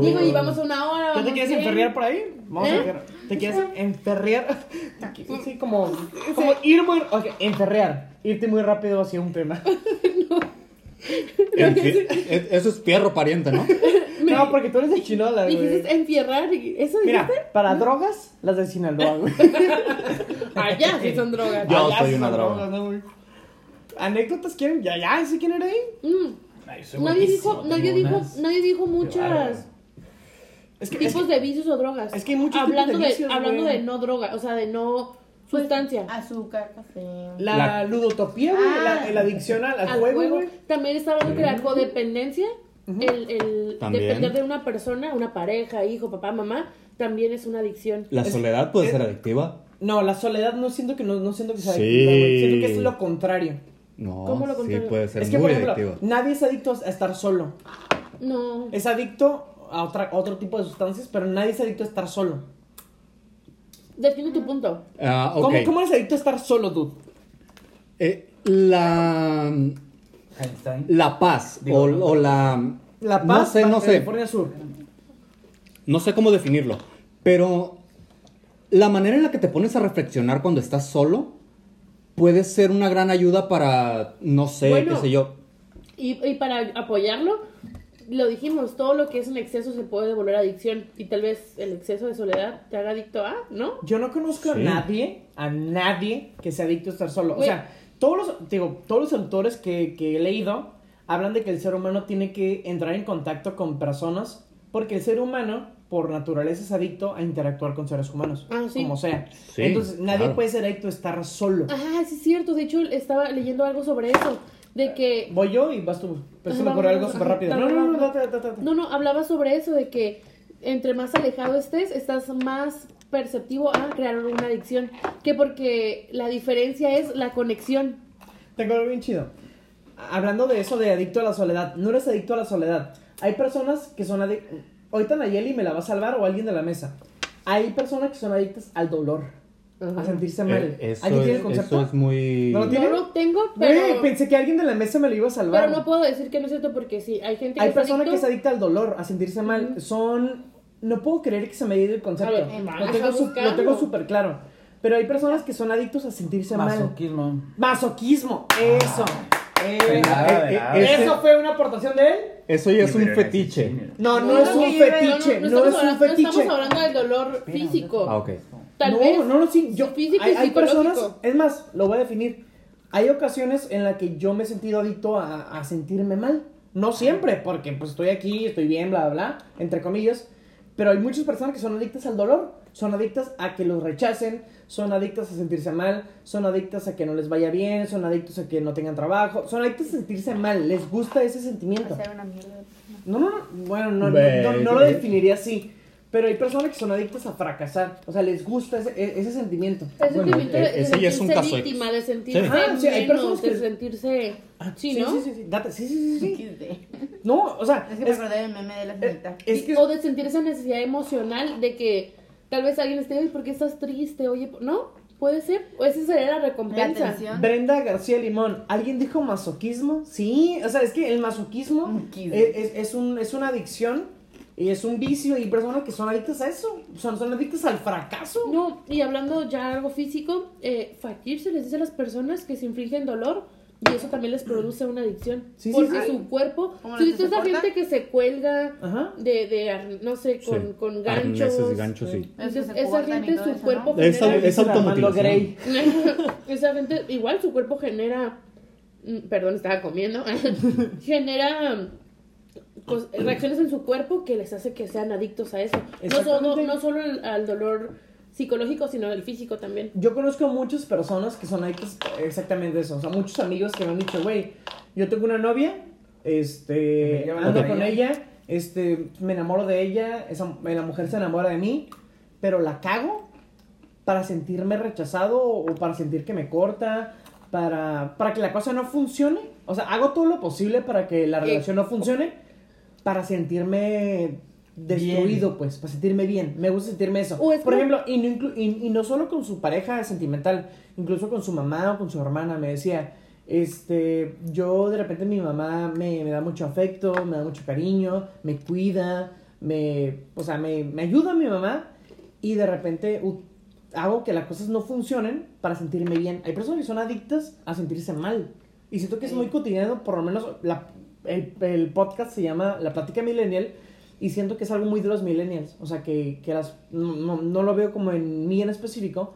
Digo, llevamos una hora. ¿Ya te vamos quieres bien. enferrear por ahí? Vamos ¿Eh? a ver. ¿Te quieres enferrear? [LAUGHS] Sí, como, como ir muy... Ok, enferrear. Irte muy rápido hacia un tema. Fin, e- Eso es pierro pariente, ¿no? No, porque tú eres de Chinola, güey. Dijiste enfierrar. y- ¿Eso Mira, dijiste? para drogas, las de Sinaloa, güey. [LAUGHS] Allá sí son drogas. Yo Allá soy sí una son droga. drogas. ¿Anécdotas quieren? ¿Ya, ya? ¿Sí quién era ahí? Mm, Ay, Nadie dijo, nadie dijo, nadie dijo muchas Es que, tipos es de vicios o drogas. es que hay muchos hablando tipos de vicios, hablando de no droga, o sea, de no sustancia. Azúcar, café. la, La- ludotopía, güey, Ah. la, la adicción al, al juego. güey. También está hablando que la codependencia, el, el depender de una persona, una pareja, hijo, papá, mamá, también es una adicción. La Es- soledad puede es- ser adictiva. No, la soledad no siento que no, no siento que sea Sí. adictiva, güey. Siento que es lo contrario. No, ¿Cómo lo sí contrario? puede ser es que, muy por ejemplo, adictiva. nadie es adicto a estar solo. No. Es adicto a, otra, a otro tipo de sustancias, pero nadie es adicto a estar solo. Define tu punto. Ah, ok. ¿Cómo, ¿Cómo eres adicto a estar solo, tú? Eh, la, Einstein. la paz Digo, o, no. o la... La no Paz, sé, no sé. California Sur. No sé cómo definirlo. Pero la manera en la que te pones a reflexionar cuando estás solo puede ser una gran ayuda para, no sé, Bueno. qué sé yo. Y, y para apoyarlo, lo dijimos, todo lo que es un exceso se puede volver adicción. Y tal vez el exceso de soledad te haga adicto a, ¿no? Yo no conozco a nadie, a nadie que sea adicto a estar solo. O sea, todos los, digo, todos los autores que, que he leído hablan de que el ser humano tiene que entrar en contacto con personas porque el ser humano, por naturaleza, es adicto a interactuar con seres humanos. Ah, sí. Como sea. Sí, Entonces, nadie claro. puede ser adicto a estar solo. Ah, sí es cierto. De hecho, estaba leyendo algo sobre eso. De que... Voy yo y vas tú. Pero se me Ajá, ocurre algo súper ajá, rápido. No, no, no, dale. date, date, date. No, no, hablaba sobre eso, de que entre más alejado estés, estás más perceptivo a crear una adicción. Que porque la diferencia es la conexión. Tengo algo bien chido. Hablando de eso de adicto a la soledad, no eres adicto a la soledad. Hay personas que son adictas. Ahorita Nayeli me la va a salvar o alguien de la mesa. Hay personas que son adictas al dolor, a sentirse mal. Eh, eso, ¿Alguien tiene el concepto? eso es muy... ¿No lo tiene? No lo tengo, pero... pensé que alguien de la mesa me lo iba a salvar. Pero no puedo decir que no es cierto porque sí, hay gente que Hay es personas adicto. que es adicta al dolor, a sentirse mal. Ujú. Son. No puedo creer que se me haya ido el concepto. Ver, lo tengo su- lo tengo súper claro. Pero hay personas que son adictos a sentirse mal. Masoquismo. Masoquismo, eso. Eh, nada, de eh, nada. eh, ¿Eso fue una aportación de él? Eso ya es un fetiche. No, no, No, es un fetiche, no, es un fetiche. No estamos hablando del dolor físico. Ah, ok. Tal no, vez. no, no, sí, yo, físico hay, y hay personas, es más, lo voy a definir. Hay ocasiones en las que yo me he sentido adicto a, a sentirme mal. No siempre, porque pues estoy aquí, estoy bien, bla, bla, bla, entre comillas. Pero hay muchas personas que son adictas al dolor, son adictas a que los rechacen, son adictas a sentirse mal, son adictas a que no les vaya bien, son adictos a que no tengan trabajo, son adictas a sentirse mal, les gusta ese sentimiento. Hacer una mierda. No, no, no, bueno, no, no, no, no lo definiría así. Pero hay personas que son adictas a fracasar. O sea, les gusta ese, e- ese sentimiento. Bueno, sentimiento e- de, de ese ya es un caso víctima, de sentirse Sí. Ah, sí, hay personas de que- sentirse... sí, ¿no? Sí, sí, sí. Date, sí, sí, sí. No, o sea, Es que me es, acordé del meme de la eh, señorita. es que... O de sentir esa necesidad emocional de que tal vez alguien esté, "Ay, ¿por qué estás triste? Oye, ¿no? Puede ser. O esa sería la recompensa. Brenda García Limón, ¿alguien dijo masoquismo? Sí, o sea, es que el masoquismo Masoquismo. es, es- es un, es una adicción y es un vicio y hay personas que son adictas a eso, son, son adictas al fracaso. No, y hablando ya algo físico, eh, fakir se les dice a las personas que se infligen dolor y eso también les produce una adicción. Sí, sí, porque sí. su cuerpo, ¿Cómo si viste esa gente que se cuelga Ajá. de, de no sé, con, Sí. con ganchos. ganchos, sí. Entonces, esa gente, su eso, cuerpo ¿no? Es, genera... es automutilación. Grey. [LAUGHS] esa gente, igual su cuerpo genera, mm, perdón, estaba comiendo, [LAUGHS] genera cos- reacciones en su cuerpo que les hace que sean adictos a eso. No solo, no solo al, al dolor psicológico, sino el físico también. Yo conozco muchas personas que son adictas exactamente a eso. O sea, muchos amigos que me han dicho, güey, yo tengo una novia, este, Me ando con con ella. ella, este, me enamoro de ella, esa, la mujer se enamora de mí, pero la cago para sentirme rechazado o para sentir que me corta, para, para que la cosa no funcione. O sea, hago todo lo posible para que la relación no funcione, para sentirme destruido, pues, para sentirme bien. Me gusta sentirme eso. O es Por como- ejemplo, y no, inclu- y, y no solo con su pareja sentimental, incluso con su mamá o con su hermana, me decía, este, yo de repente mi mamá me, me da mucho afecto, me da mucho cariño, me cuida, me, o sea, me, me ayuda mi mamá y de repente hago que las cosas no funcionen para sentirme bien. Hay personas que son adictas a sentirse mal y siento que es muy cotidiano, por lo menos la- el, el podcast se llama La Plática Millennial y siento que es algo muy de los millennials. O sea, que, que las, no, no- no lo veo como en mí en específico,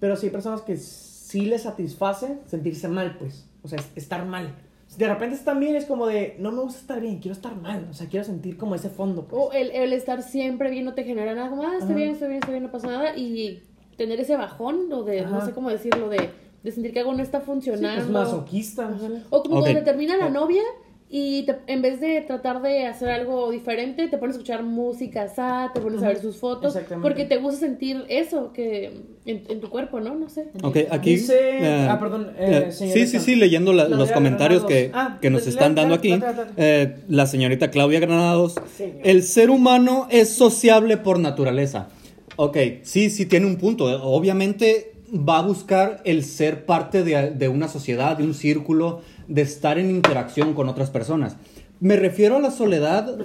pero sí hay personas que sí les satisface sentirse mal, pues. O sea, es- estar mal. De repente están bien, es como de, no me gusta estar bien, quiero estar mal. O sea, quiero sentir como ese fondo, pues. O el, el estar siempre bien no te genera nada más, estoy Ajá. bien, estoy bien, estoy bien, no pasa nada. Y tener ese bajón, o de, no Ajá. sé cómo decirlo, de, de sentir que algo no está Sí, funcionando. es masoquista. Ajá. O como Ok. cuando termina la novia y te- en vez de tratar de hacer algo diferente, te pones a escuchar música sad, te pones a ver sus fotos, Exactamente. porque te gusta sentir eso que en, en tu cuerpo, ¿no? No sé. Ok, aquí. Dice- eh, ah, perdón, eh, eh, señorita. sí, sí, sí, leyendo la- los comentarios que. Ah, que nos le- están dando aquí. eh, la señorita Claudia Granados. Señor. El ser humano es sociable por naturaleza. Ok, sí, sí tiene un punto. Obviamente va a buscar el ser parte de, de una sociedad, de un círculo, de estar en interacción con otras personas. Me refiero a la soledad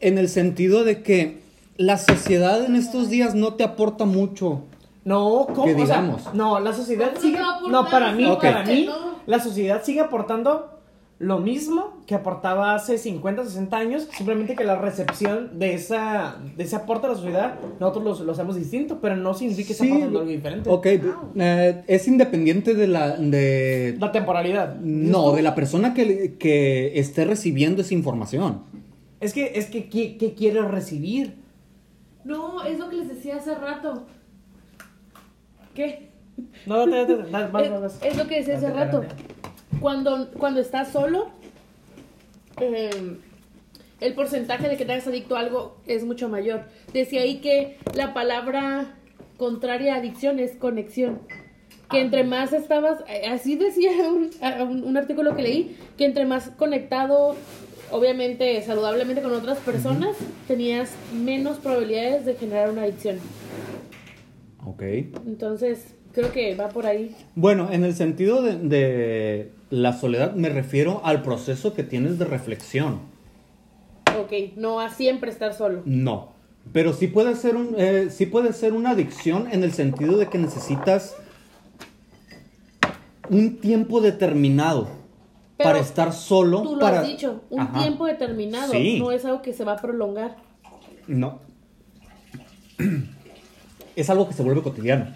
en el sentido de que la sociedad en estos días no te aporta mucho. No, ¿cómo? Que O sea, digamos. no, la sociedad sigue. No, para mí, Ok. para mí, la sociedad sigue aportando lo mismo que aportaba hace 50, 60 años. Simplemente que la recepción de esa de ese aporte a la sociedad, nosotros los- lo hacemos distinto, pero no significa que está Sí, aportando algo diferente. Ok, eh, es independiente de la... De, La temporalidad. no, de la persona que, que esté recibiendo esa información. Es que, es que, ¿qué, qué quiere recibir? No, es lo que les decía hace rato. ¿Qué? No, no, no, no, no, vas, vas, Es, vas. es lo que Cuando, cuando estás solo, eh, el porcentaje de que te hagas adicto a algo es mucho mayor. Decía ahí que la palabra contraria a adicción es conexión. Que entre más estabas, eh, así decía [LAUGHS] un, un- un artículo que leí, que entre más conectado, obviamente saludablemente con otras personas, tenías menos probabilidades de generar una adicción. Ok. Entonces, creo que va por ahí. Bueno, en el sentido de, de la soledad me refiero al proceso que tienes de reflexión. Ok, no a siempre estar solo. No. Pero sí puede ser un, eh, sí puede ser una adicción en el sentido de que necesitas un tiempo determinado Pero para estar solo. Tú lo para... has dicho, un Ajá. tiempo determinado, Sí. no es algo que se va a prolongar. No. [CLEARS THROAT] Es algo que se vuelve cotidiano.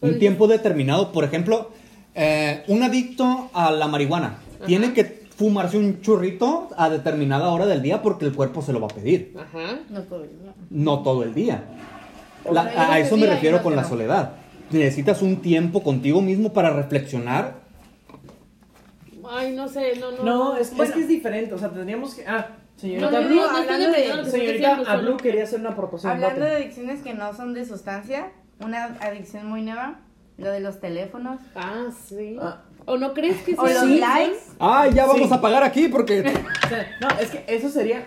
Un tiempo determinado, por ejemplo, eh, un adicto a la marihuana tiene que fumarse un churrito a determinada hora del día porque el cuerpo se lo va a pedir. Ajá. No todo el día. No todo el día. La- a eso me refiero con la soledad. Necesitas un tiempo contigo mismo para reflexionar. Ay, no sé, no, no. No, es, que es diferente. O sea, tendríamos que. Ah, señorita no, Blue, no, hablando de- Señorita Blue quería hacer una aportación. Hablando de adicciones que no son de sustancia, una adicción muy nueva, lo de los teléfonos. Ah, sí. Ah. ¿O no crees que O sea los adicción? likes. ¡Ay, ya vamos Sí. a pagar aquí porque... O [LAUGHS] sea, no, es que eso sería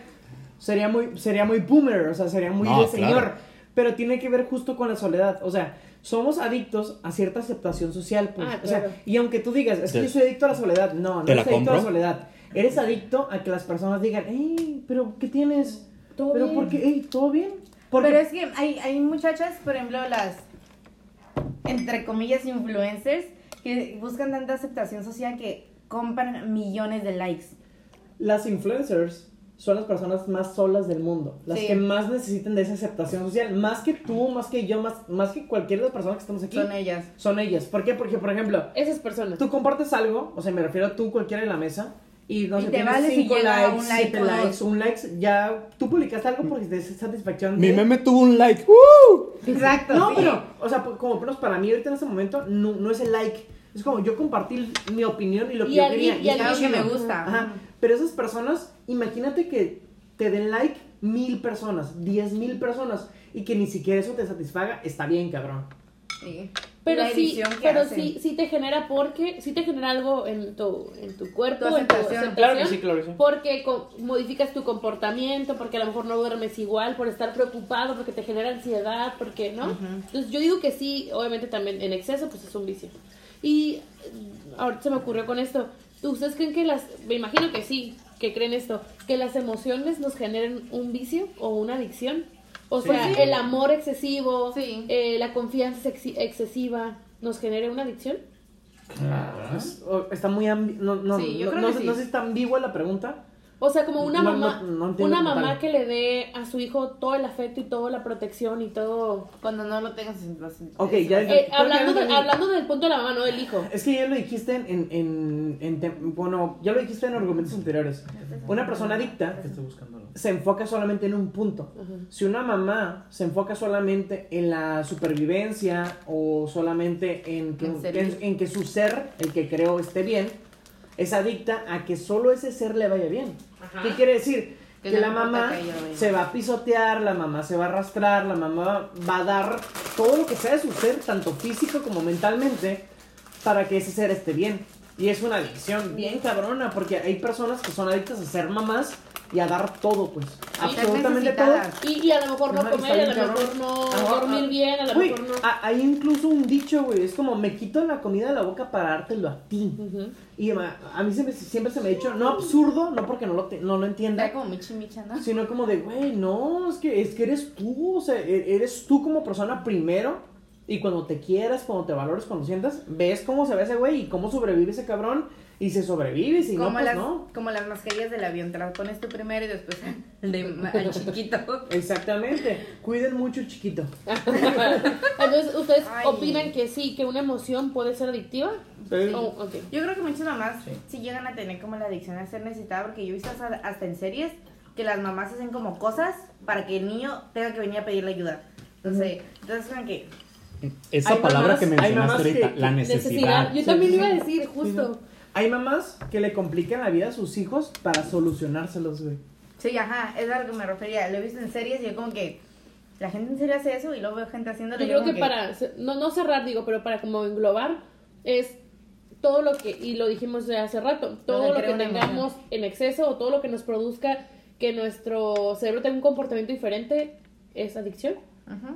sería muy sería muy boomer, o sea, sería muy No, de señor, claro. pero tiene que ver justo con la soledad, o sea, somos adictos a cierta aceptación social, pues, Ah, o sea, claro. y aunque tú digas, es que yo soy adicto a la soledad, no, no ¿Te la eres adicto a la compro? soledad, eres adicto a que las personas digan, "Hey, pero ¿qué tienes? Todo pero bien. ¿por qué? Hey, ¿todo bien?" Porque Pero es que hay, hay muchachas, por ejemplo, las, entre comillas, influencers, que buscan tanta aceptación social que compran millones de likes. las influencers son las personas más solas del mundo, las Sí. que más necesitan de esa aceptación social, más que tú, más que yo, más, más que cualquier de las personas que estamos aquí. Son ellas. Son ellas. ¿Por qué? Porque, por ejemplo, Esas personas. tú compartes algo, o sea, me refiero a tú, cualquiera en la mesa, y no Y sé, te tienes vale si cinco llega likes, un like siete likes, un likes, ya tú publicaste algo porque te da satisfacción. Mi meme tuvo un like. ¡Uh! Exacto. No, sí. pero, o sea, como menos para mí ahorita en este momento, no, no es el like. Es como yo compartí mi opinión y lo que Y yo quería. y algo que me gusta. Ajá. Pero esas personas, imagínate que te den like mil personas, diez mil personas, y que ni siquiera eso te satisfaga, está bien, cabrón. Sí. Pero La sí, pero hacen. sí, sí te genera porque, sí te genera algo en tu, en tu cuerpo, Tu en tu aceptación. Claro que sí, claro que sí. porque modificas tu comportamiento, porque a lo mejor no duermes igual, por estar preocupado, porque te genera ansiedad, porque, ¿no? Entonces yo digo que sí, obviamente también en exceso, pues es un vicio. Y eh, ahorita se me ocurrió con esto, ¿ustedes creen que las, me imagino que sí, que creen esto, que las emociones nos generen un vicio o una adicción? O sea, sí. el amor excesivo, Sí. eh, la confianza exi- excesiva, ¿nos genera una adicción? O- está muy ambi- no, no, Sí, yo no, creo no que sí. no sé si está ambigua la pregunta. O sea, como una No, mamá, no, no una mamá tal. que le dé a su hijo todo el afecto y toda la protección y todo. Cuando no lo tengas en Ok, ya- Eh, hablando, de- hablando del punto de la mamá, no del hijo. Es que ya lo dijiste en, en, en, en bueno, ya lo dijiste en argumentos anteriores. Una persona adicta Estoy se enfoca solamente en un punto. Si una mamá se enfoca solamente en la supervivencia o solamente en que, en que su ser, el que creo, esté bien, es adicta a que solo ese ser le vaya bien. ¿Qué quiere decir? Que la mamá que se va a pisotear, la mamá se va a arrastrar, la mamá va a dar todo lo que sea de su ser, tanto físico como mentalmente, para que ese ser esté bien. Y es una adicción bien cabrona, porque hay personas que son adictas a ser mamás y a dar todo, pues. absolutamente todo. Y, y a lo mejor no Ajá, comer, a lo mejor no Ajá, dormir bien, a lo mejor no. a- hay incluso un dicho, güey, es como me quito la comida de la boca para dártelo a ti. Ujú. Y a, a mí siempre se me ha dicho, no absurdo, no porque no lo, te- no lo entienda, Era como Michi Micha, ¿no? sino como de, güey, no, es que, es que eres tú, o sea, e- eres tú como persona primero. Y cuando te quieras, cuando te valores, cuando sientas, ves cómo se ve ese güey y cómo sobrevive ese cabrón. Y se sobrevive, y si no, como, pues las, no. como las mascarillas del avión, te las pones tú primero y después el de, al chiquito. [LAUGHS] Exactamente. Cuiden mucho, chiquito. [LAUGHS] Entonces, ¿ustedes Ay. opinan que sí, que una emoción puede ser adictiva? Sí. Oh, ok. Yo creo que muchas mamás sí. llegan a tener como la adicción a ser necesitada, porque yo he visto hasta, hasta en series que las mamás hacen como cosas para que el niño tenga que venir a pedirle ayuda. Entonces, entonces que Esa Hay palabra mamás- que mencionaste mamás que- ahorita, la Necesidad. necesidad. Yo Sí, también sí, iba a sí. decir, justo. Hay mamás que le complican la vida a sus hijos para solucionárselos, güey. Sí, ajá, es a lo que me refería. Lo he visto en series y yo como que la gente en serio hace eso y luego veo gente haciéndolo. Yo creo como que para, no, no cerrar, digo, pero para como englobar, es todo lo que, y lo dijimos de hace rato, todo lo que tengamos en exceso o todo lo que nos produzca que nuestro cerebro tenga un comportamiento diferente es adicción. Ujú.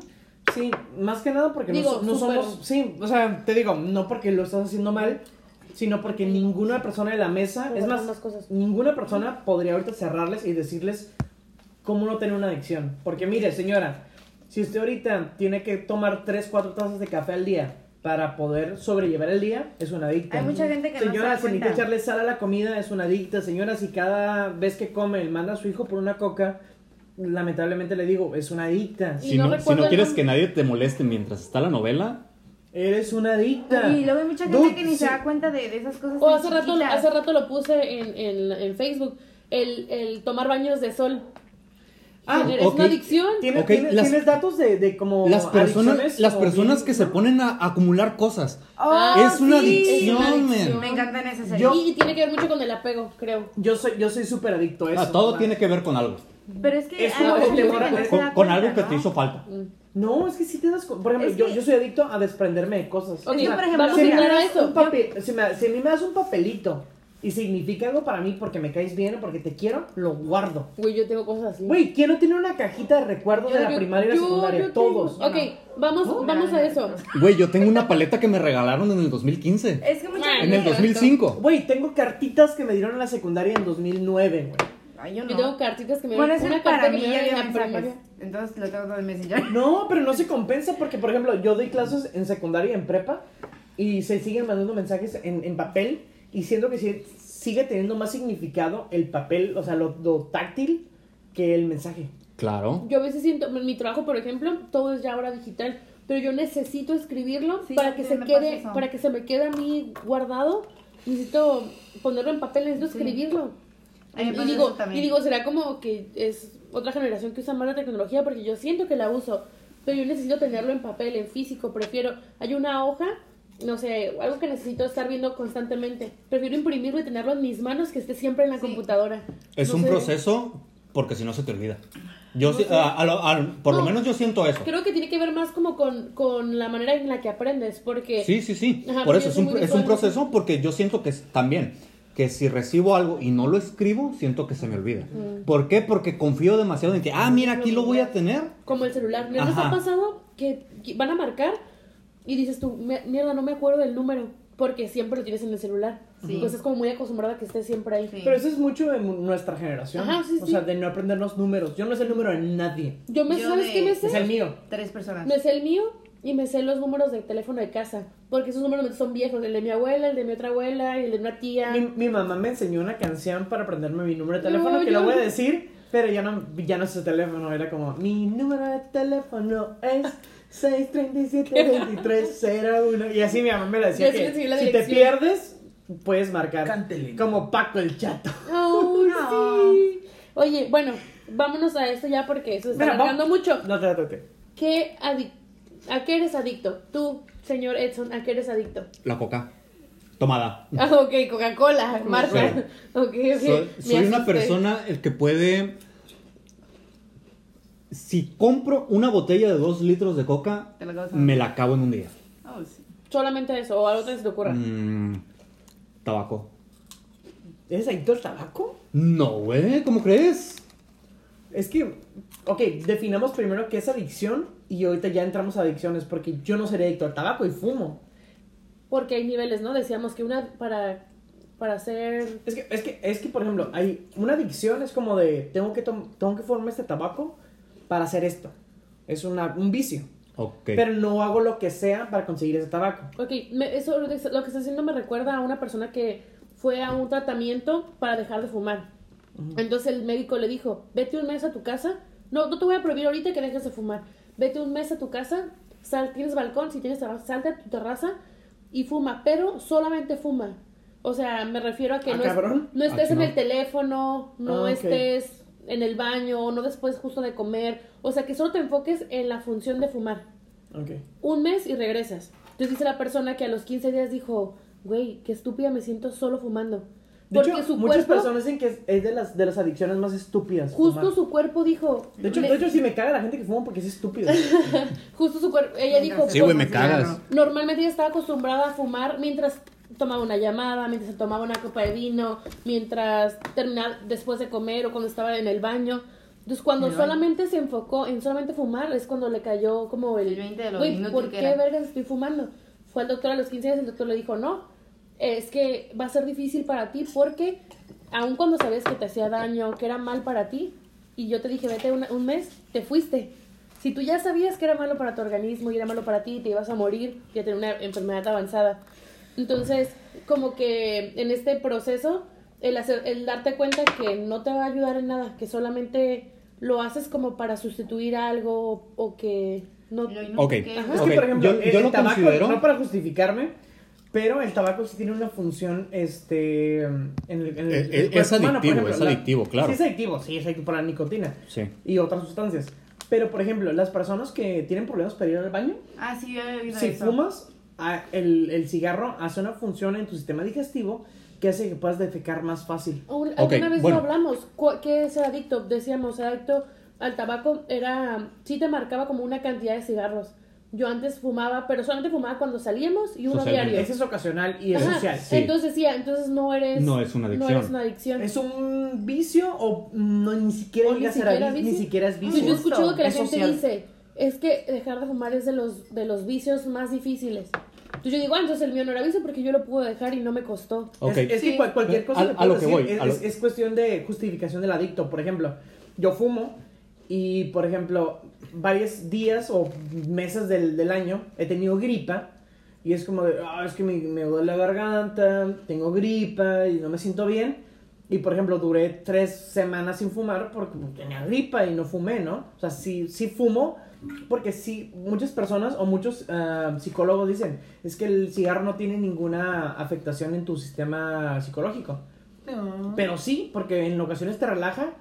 Sí, más que nada porque no Digo, no, súper. somos. Sí, o sea, te digo, no porque lo estás haciendo mal, sino porque ninguna persona de la mesa, Pero es más, más cosas. ninguna persona podría ahorita cerrarles y decirles cómo no tener una adicción. Porque mire, señora, si usted ahorita tiene que tomar 3, 4 tazas de café al día para poder sobrellevar el día, es una adicta. Hay mucha gente que no se Señora, si necesita echarle sal a la comida, es una adicta. Señora, si cada vez que come manda a su hijo por una coca, lamentablemente le digo, es una adicta. Si no no, si recuerdo no el quieres nombre. que nadie te moleste mientras está la novela, Eres una adicta. Y luego hay mucha gente Dude, que ni sí. se da cuenta de, de esas cosas. O hace rato, chiquitas. hace rato lo puse en, en, en Facebook, el, el tomar baños de sol. Ah, es una adicción. ¿Tienes, tienes- las- tienes datos de, de como las personas, las personas bien- que se ponen a acumular cosas. Oh, es una sí. adicción, es una man. adicción. Me encantan esas series. Yo- Y, tiene que ver mucho con el apego, creo. Yo soy yo soy súper adicto a eso. Ah, todo o sea, tiene que ver con algo. Pero es que Es hay como mucha el gente temor a- que Con, algo que te hizo falta. No, es que si te das cu- Por ejemplo, Es yo, que- yo soy adicto a desprenderme de cosas. Ok, Es que, por ejemplo, vamos si, a mí me das eso. un papel- si, me- si a mí me das un papelito y significa algo para mí porque me caes bien o porque te quiero, lo guardo. Güey, yo tengo cosas así. Güey, ¿quién no tiene una cajita de recuerdos Yo- de la yo- primaria y la yo- secundaria? yo tengo. Todos. Ok, vamos, vamos a eso. Güey, yo tengo una paleta que me regalaron en el 2015. Es que mucha Bueno, gente. En el 2005. Güey, tengo cartitas que me dieron en la secundaria en 2009, güey. Ay, yo no. Yo tengo cartitas que me Bueno, ese Una para carta que mí ya había mensajes. Entonces lo tengo todo en Messenger. [LAUGHS] No, pero no se compensa porque, por ejemplo, yo doy clases en secundaria y en prepa y se siguen mandando mensajes en, en papel y siento que sí- sigue teniendo más significado el papel, o sea, lo, lo táctil que el mensaje. Claro. Yo a veces siento, en mi trabajo, por ejemplo, todo es ya ahora digital, pero yo necesito escribirlo Sí, para que se quede, para que se me quede a mí guardado. Necesito ponerlo en papel, necesito Sí. escribirlo. Y digo, y digo, será como que es otra generación que usa más la tecnología porque yo siento que la uso, pero yo necesito tenerlo en papel, en físico, prefiero, hay una hoja, no sé, algo que necesito estar viendo constantemente, prefiero imprimirlo y tenerlo en mis manos que esté siempre en la Sí. computadora. Es No un sé. proceso porque si no se te olvida. Yo No sé. a- a lo- a- por lo No. menos yo siento eso. Creo que tiene que ver más como con, con la manera en la que aprendes, porque... Sí, sí, sí. Ajá, Por eso yo es un, es un proceso porque yo siento que es, también que si recibo algo y no lo escribo, siento que se me olvida. Mm. ¿Por qué? Porque confío demasiado en que, ah, mira, aquí lo voy a tener. Como el celular. ¿No les ha pasado que van a marcar y dices tú, "Me- mierda, no me acuerdo del número? Porque siempre lo tienes en el celular. Sí. Pues es como muy acostumbrada a que esté siempre ahí. Sí. Pero eso es mucho de nuestra generación. Ajá, sí, o sí. sea, de no aprendernos números. Yo no sé el número de nadie. Yo me Yo ¿sabes de- qué me sé? Es el mío. Tres personas. Me sé el mío y me sé los números de teléfono de casa. Porque esos números son viejos. El de mi abuela, el de mi otra abuela, y el de una tía. Mi, mi mamá me enseñó una canción para aprenderme mi número de No, teléfono, que yo- lo voy a decir, pero ya no, ya no es su teléfono, era como, mi número de teléfono es 637-2301. Y así mi mamá me lo decía, que si te pierdes, puedes marcar. Cántele. Como Paco el Chato. [LAUGHS] No. sí. Oye, bueno, vámonos a esto ya porque eso está alargando mucho. No te te- ¿Qué adic- ¿A qué eres adicto? Tú, señor Edson, ¿a qué eres adicto? La coca. Tomada. Ah, ok, Coca-Cola, marca. [LAUGHS] Ok, ok. Soy, Me soy una persona el que puede. Si compro una botella de dos litros de coca, la me la acabo en un día. Oh, sí. Solamente eso, o algo que se te ocurra. Mm, tabaco. ¿Eres adicto al tabaco? No, güey, ¿cómo crees? Es que, ok, definamos primero qué es adicción y ahorita ya entramos a adicciones, porque yo no seré adicto al tabaco y fumo. Porque hay niveles, ¿no? Decíamos que una para, para hacer... Es que, es que, es que, por ejemplo, hay una adicción, es como de, tengo que, tengo que formarme este tabaco para hacer esto. Es una, un vicio. Ok. Pero no hago lo que sea para conseguir ese tabaco. Ok, me- eso lo que lo que está haciendo me recuerda a una persona que fue a un tratamiento para dejar de fumar. Entonces el médico le dijo, vete un mes a tu casa. No, no te voy a prohibir ahorita que dejes de fumar. Vete un mes a tu casa, sal, tienes balcón, si tienes terraza, salte a tu terraza y fuma, pero solamente fuma. O sea, me refiero a que Ah, no, es- cabrón. no estés en no. el teléfono, no Ah, estés en el baño, no después justo de comer. O sea, que solo te enfoques en la función de fumar Ok. un mes y regresas. Entonces dice la persona que a los 15 días dijo, güey, qué estúpida me siento solo fumando. De Porque hecho, su muchas cuerpo, personas dicen que es, es de, las, de las adicciones más estúpidas. justo fumar. su cuerpo dijo, De hecho, le- de hecho, sí me caga la gente que fuma porque es estúpido. [LAUGHS] justo su cuerpo, ella dijo, Sí, güey, me cagas. normalmente ella estaba acostumbrada a fumar mientras tomaba una llamada, mientras se tomaba una copa de vino, mientras terminaba después de comer o cuando estaba en el baño. Entonces, cuando solamente se enfocó en solamente fumar, es cuando le cayó como el... El 20 de lo "Güey, ¿por qué era". vergas estoy fumando? Fue al doctor a los 15 días y el doctor le dijo, no, es que va a ser difícil para ti porque aun cuando sabías que te hacía daño, que era mal para ti, y yo te dije, vete una- un mes, te fuiste. Si tú ya sabías que era malo para tu organismo y era malo para ti, te ibas a morir, ya tener una enfermedad avanzada. Entonces, como que en este proceso, el, hacer, el darte cuenta que no te va a ayudar en nada, que solamente lo haces como para sustituir algo o que no... Ok. es. Ajá. Es Ok, que, por ejemplo, yo- yo el tabaco, considero- no para justificarme, pero el tabaco sí tiene una función, este, en el, en el- Es- el es cuerpo humano, por adictivo, es la- adictivo, claro. Sí es adictivo, sí es adictivo para la nicotina Sí. y otras sustancias. Pero, por ejemplo, las personas que tienen problemas para ir al baño, Ah, sí, yo he oído si eso. fumas, ah, el, el cigarro hace una función en tu sistema digestivo que hace que puedas defecar más fácil. Alguna vez bueno. lo hablamos. ¿Qué es ser adicto? Decíamos, ser adicto al tabaco era. Sí te marcaba como una cantidad de cigarros. Yo antes fumaba, pero solamente fumaba cuando salíamos y uno Socialmente. diario. Ese es ocasional y es Ajá, social. Sí. Entonces sí, entonces no eres. No es una No adicción. eres una adicción. ¿Es un vicio o no, ni siquiera O ni a siquiera adicto? Ni vicio. siquiera es vicio. yo he escuchado que la Es gente social. dice, es que dejar de fumar es de los, de los vicios más difíciles. Entonces yo digo, ah, entonces el mío no era vicio porque yo lo pude dejar y no me costó. Ok. Es, es que Sí. cual- cualquier cosa A- que a lo que decir voy, es, a lo- es cuestión de justificación del adicto. Por ejemplo, yo fumo y, por ejemplo, varios días o meses del, del año he tenido gripa y es como de, ah, es que me, me duele la garganta, tengo gripa y no me siento bien. Y, por ejemplo, duré tres semanas sin fumar porque tenía gripa y no fumé, ¿no? O sea, sí, sí fumo porque sí, muchas personas o muchos ah, psicólogos dicen, es que el cigarro no tiene ninguna afectación en tu sistema psicológico. Pero sí, porque en ocasiones te relaja,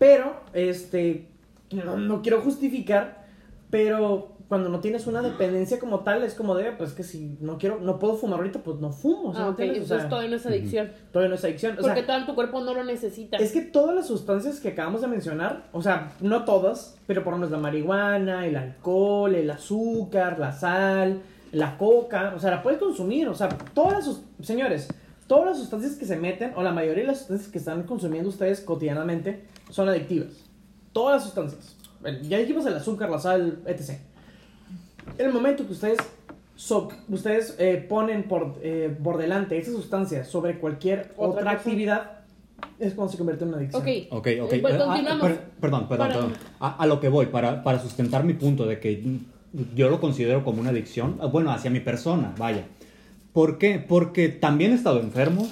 pero, este, no, no quiero justificar, pero cuando no tienes una dependencia como tal, es como de, pues que si no quiero, no puedo fumar ahorita, pues no fumo. o sea, Ah, ¿me ok, entiendes? O sea, entonces todavía no es adicción. todavía no es adicción. O sea, Porque todo tu cuerpo no lo necesita. es que todas las sustancias que acabamos de mencionar, o sea, no todas, pero por lo menos la marihuana, el alcohol, el azúcar, la sal, la coca, o sea, la puedes consumir, o sea, todas las, señores, todas las sustancias que se meten, o la mayoría de las sustancias que están consumiendo ustedes cotidianamente, son adictivas. Todas las sustancias. Bueno, Ya dijimos el azúcar, la sal, etc. En el momento que ustedes, so- ustedes eh, ponen por, eh, por delante esa sustancia sobre cualquier Otra actividad, es cuando se convierte en una adicción. Ok. Ok, ok. Eh, Eh, ah, per- perdón, perdón, Para- perdón. A, a lo que voy, para, para sustentar mi punto de que yo lo considero como una adicción, ah, bueno, hacia mi persona, vaya. ¿Por qué? Porque también he estado enfermo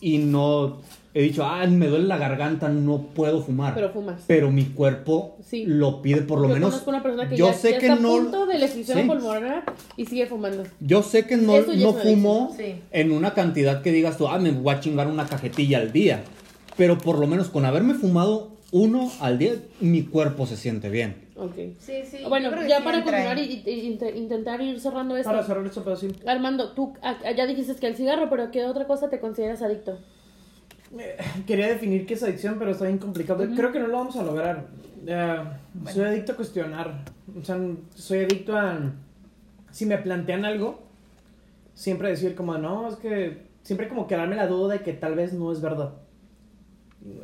y no he dicho, ah, me duele la garganta, no puedo fumar. Pero fumas. Pero mi cuerpo Sí. lo pide por lo Yo menos. conozco una persona que yo ya, sé ya que está no. a punto de la Sí. pulmonar y sigue fumando. Yo sé que no, no fumo sí. en una cantidad que digas tú, ah, me voy a chingar una cajetilla al día. Pero por lo menos con haberme fumado uno al día, mi cuerpo se siente bien. Ok. Sí, sí. bueno, ya para continuar y, y- y int- intentar ir cerrando esto. Para cerrar esto, pero sí. Armando, tú a- ya dijiste que el cigarro, pero ¿qué otra cosa te consideras adicto? Quería definir qué es adicción, pero está bien complicado. Creo que no lo vamos a lograr. Eh, Soy adicto a cuestionar. O sea, soy adicto a. Si me plantean algo, siempre decir como, no, es que. Siempre como quedarme la duda de que tal vez no es verdad.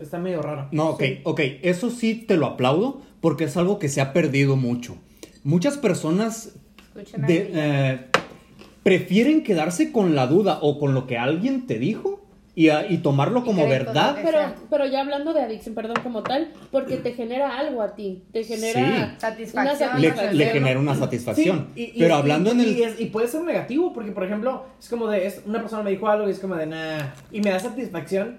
Está medio raro. No, ok, Sí. ok, eso sí te lo aplaudo porque es algo que se ha perdido mucho. Muchas personas de- eh, prefieren quedarse con la duda o con lo que alguien te dijo y, a- y tomarlo como verdad. Pero, pero ya hablando de adicción, perdón, como tal, porque te genera algo a ti, te genera Sí. Satisfacción. una Le, satisfacción. le genera una satisfacción. Sí, y- Pero y- hablando en el... Y, es- y puede ser negativo, porque por ejemplo, es como de. es- una persona me dijo algo y es como de nah. Y me da satisfacción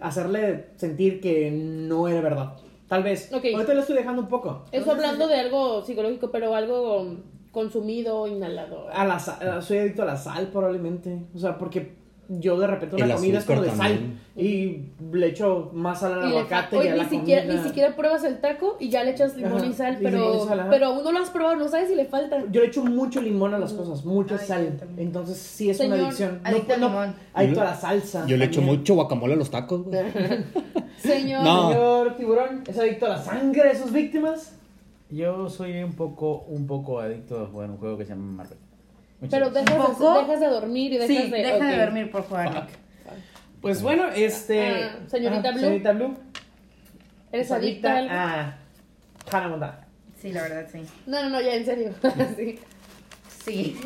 hacerle sentir que no era verdad. Tal vez. Ok. Ahorita lo estoy dejando un poco. Eso hablando de algo psicológico, pero algo consumido, inhalado. A la sa- soy adicto a la sal, probablemente. O sea, porque yo de repente una El comida es como de sal. Y le echo más sal al Y aguacate Oye, y a ni la siquiera, comida. ni siquiera pruebas el taco y ya le echas limón Ajá, y sal, y pero, y sal, pero aún no lo has probado, no sabes si le falta. Yo le echo mucho limón a las cosas, mucha Ay, sal. Entonces sí es una Señor, adicción. adicto al limón. Adicto a la salsa. Yo le echo mucho guacamole a los tacos. güey. [LAUGHS] Señor, No. Señor tiburón, ¿es adicto a la sangre de sus víctimas? Yo soy un poco, un poco adicto a jugar un juego que se llama Marvel. Pero dejas, de, dejas de dormir y dejas Sí, de... deja de dormir por jugar. Nick. Pues bueno, este. Ah, señorita ah, Blue. Señorita Blue. ¿Eres es adicta a algo? a Hannah Montana. Sí, la verdad, sí. No, no, no, ya en serio. [LAUGHS] sí. Sí.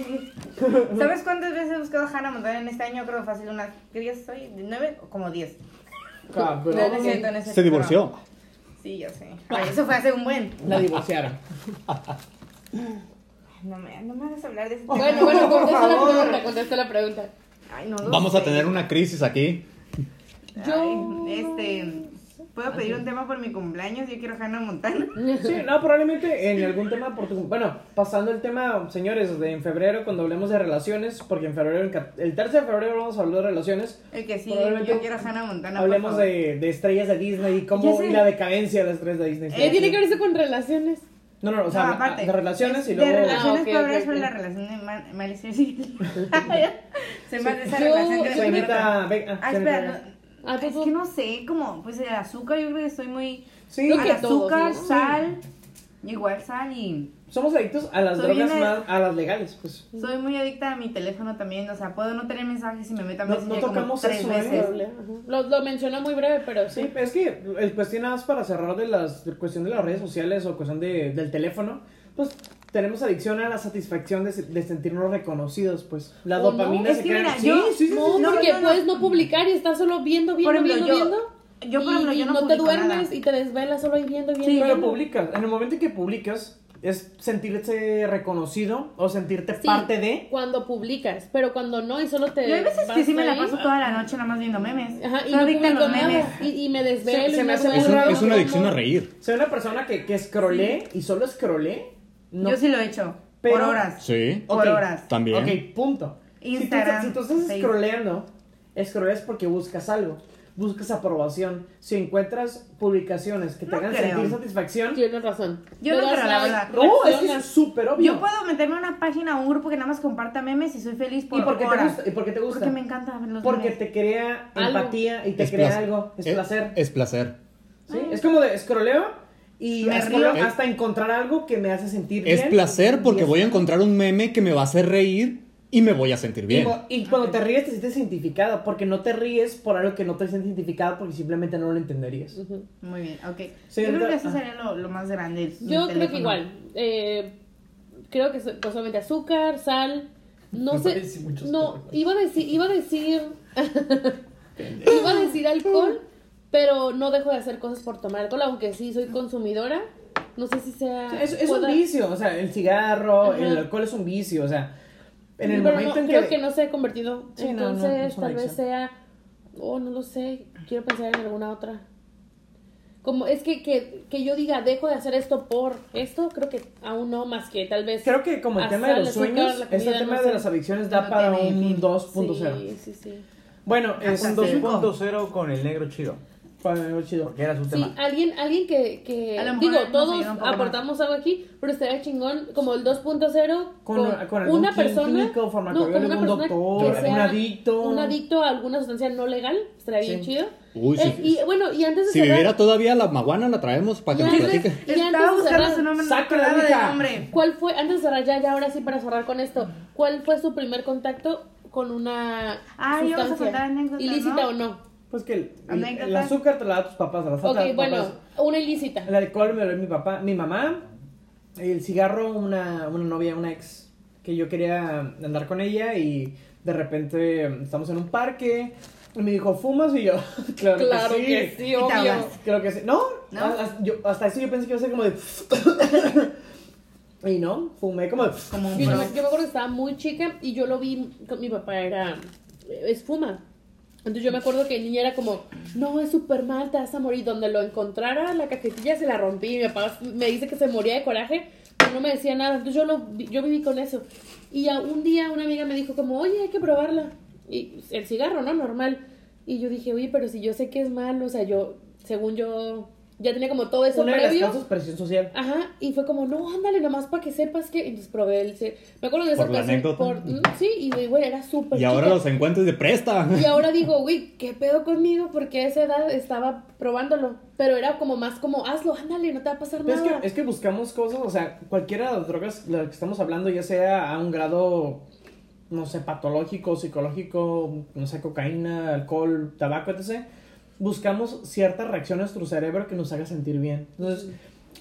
¿Sabes cuántas veces he buscado a Hannah Montana en este año? Creo que fácil unas... ¿Qué días estoy? ¿Nueve o como diez? Cabrón. No, no no Se divorció. Sí, ya sé. Ay, eso fue hace un buen. La divorciaron. [LAUGHS] No me, no me hagas hablar de eso. Bueno, bueno, contesta la pregunta, contesta la pregunta. Ay, no lo Vamos a sé. tener una crisis aquí. Yo. este. ¿Puedo pedir un tema por mi cumpleaños? Yo quiero Hannah Montana. Sí, [LAUGHS] no, probablemente en algún tema por tu... Bueno, pasando el tema, señores, de en febrero cuando hablemos de relaciones, porque en febrero, el ca- el 13 de febrero vamos a hablar de relaciones, El que sí, Probablemente yo quiero Hannah Montana. por hablemos favor. de, de estrellas de Disney y cómo y la decadencia de las estrellas de Disney. ¿Qué tiene que ver eso con relaciones? No, no, o sea, No, aparte. de relaciones y de luego... relaciones Ah, ok, puedo hablar ok, sobre ok. la relación de Miley Cyrus y- [LAUGHS] Se me hace esa Yo- relación que Vega- Ah, señorita espera, no, Ah, es que no sé, como, pues el azúcar, yo creo que estoy muy... Sí, Creo al que todos, azúcar, ¿no? sal, igual sal y... somos adictos a las Soy drogas bien- más, a las legales, pues. Soy muy adicta a mi teléfono también, o sea, puedo no tener mensajes y me meto a No- no Messenger como tocamos tres eso, ¿eh? veces. Lo, lo mencionó muy breve, pero sí. Sí, es que el cuestión nada más para cerrar de las de cuestión de las redes sociales o cuestión de, del teléfono, pues tenemos adicción a la satisfacción de, de sentirnos reconocidos, pues. La ¿O no? dopamina Es se que crea. mira, sí, yo- sí, sí, No, sí, No, porque no, no. puedes no publicar y estás solo viendo, viendo, Por ejemplo, viendo, yo- viendo. yo, por ejemplo, y, yo no no te duermes nada. y te desvelas solo ahí viendo, viendo. Sí, Pero publicas. En el momento en que publicas, es sentirse reconocido o sentirte Sí, parte de. Cuando publicas, pero cuando no y solo te. Yo hay veces que sí me la paso toda la noche nada más viendo memes. Ajá, y Soy no los memes. Y, y me desvelo. Se- y se me no hace duermo, Es, un- raro es una adicción a reír. Soy una persona que, que scrollé y solo scrollé. No. Yo sí lo he hecho. Pero- por horas. Sí. Por horas. También. Ok, punto. Instagram, Si tú, si tú estás scrolleando, scrolleas porque buscas algo. Buscas aprobación. Si encuentras publicaciones que te No hagan creo. sentir satisfacción. Tienes razón. Yo no creo, la verdad. No, es que es súper obvio. Yo puedo meterme a una página o un grupo que nada más comparta memes y soy feliz por ¿Y por qué te horas. gusta? ¿Y por qué te gusta? Porque me encanta ver los Porque memes. te crea Algo. empatía y te Es crea placer. algo. Es Eh, placer. Es placer. ¿sí? Es como de scrolleo y Me scrolleo río. hasta encontrar algo que me hace sentir Es bien. placer porque voy a es- encontrar un meme que me va a hacer reír y me voy a sentir Y, bien. mo- y cuando te ríes te sientes identificado, porque no te ríes por algo que no te sientes identificado porque simplemente no lo entenderías. Ujú. Muy bien, ok. Sí, Yo creo que eso sería lo, lo más grande. Yo creo que igual. Eh, creo que pues, solamente azúcar, sal. No Me sé. No, colores. iba a decir. Iba a decir. iba a decir alcohol, pero no dejo de hacer cosas por tomar alcohol, aunque sí soy consumidora. No sé si sea. Es, es un vicio, o sea, el cigarro, Ajá. el alcohol es un vicio, o sea, en el Pero momento no, en creo que... que... no se ha convertido. Sí, no, no, Entonces, no tal vez sea. Oh, no lo sé. Quiero pensar en alguna otra. Como es que, que, que yo diga, dejo de hacer esto por esto, creo que aún no, más que tal vez. Creo que como el tema de los sueños, este tema de sé. las adicciones da No para un fin. 2.0. Sí, sí, sí. Bueno, es Un cinco. 2.0 con el negro chido. Para chido. Porque era su Sí, tema. alguien, alguien que, que A lo mejor digo, todos aportamos algo aquí, pero estaría chingón como el 2.0 Con, con, con algún una persona, químico, no, con una un persona doctor, que sea un adicto. un adicto a alguna sustancia no legal, estaría bien Sí. chido. Uy, Eh, sí. y bueno, y antes de Si cerrar, viviera todavía la maguana, la traemos para que nos platique. Y antes de cerrar, su nombre. ¿cuál fue, antes de cerrar ya, ya ahora sí para cerrar con esto, cuál fue su primer contacto con una Ah, sustancia? ilícita ¿no? o no? Pues que el, el- Anécdotas. el azúcar te la da tus papás, la da Ok, bueno, papás. una ilícita. El alcohol me lo dio mi papá, mi mamá. El cigarro, una, una novia, una ex, que yo quería andar con ella y de repente estamos en un parque y me dijo, ¿fumas? Y yo, claro, [LAUGHS] Claro que sí. que sí, obvio. Creo que sí. No, ¿No? a- a- yo- hasta eso yo pensé que iba a ser como de... [LAUGHS] y no, fumé como de... Como un Yo, yo me acuerdo que estaba muy chica y yo lo vi, con mi papá era, es fuma. Entonces yo me acuerdo que el niño era como, no, es súper mal, te vas a morir. Donde lo encontrara, la cajetilla se la rompí. Mi papá me dice que se moría de coraje, pero no me decía nada. Entonces yo, lo, yo viví con eso. Y a un día una amiga me dijo como, oye, hay que probarla. Y el cigarro, ¿no? Normal. Y yo dije, oye, pero si yo sé que es malo, o sea, yo, según yo, ya tenía como todo eso Una de las previo. causas presión social. Ajá, y fue como, no, ándale, nomás para que sepas que. Entonces probé el. Me acuerdo de esa Por la por- mm, sí, y güey, era súper. Y ahora chica. los encuentros de presta. Y ahora digo, güey, ¿qué pedo conmigo? Porque a esa edad estaba probándolo. Pero era como más como, hazlo, ándale, no te va a pasar Pero es nada. que, es que buscamos cosas, o sea, cualquiera de las drogas de las que estamos hablando, ya sea a un grado, no sé, patológico, psicológico, no sé, cocaína, alcohol, tabaco, etc., buscamos cierta reacción a nuestro cerebro que nos haga sentir bien. Entonces,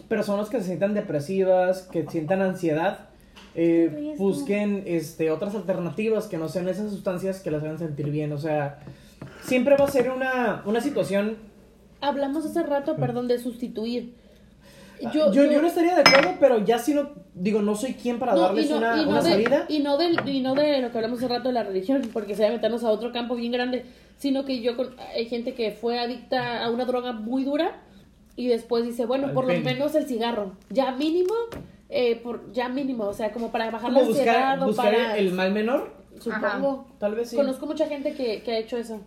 personas que se sientan depresivas, que sientan ansiedad, eh, busquen este, otras alternativas que no sean esas sustancias que las hagan sentir bien. O sea, siempre va a ser una, una situación hablamos hace rato, perdón, de sustituir. Yo, yo, no estaría de acuerdo, pero ya si no, digo, no soy quien para No, darles no- una, no una de- salida. Y no, del, y no de lo que hablamos hace rato de la religión, porque se va a meternos a otro campo bien grande, sino que yo con- hay gente que fue adicta a una droga muy dura y después dice, bueno, Al por lo pene. menos el cigarro, ya mínimo, eh, por, ya mínimo, o sea, como para bajar Como la ansiedad buscar, o buscar para... el mal menor, Supongo. tal vez sí. Conozco mucha gente que, que ha hecho eso.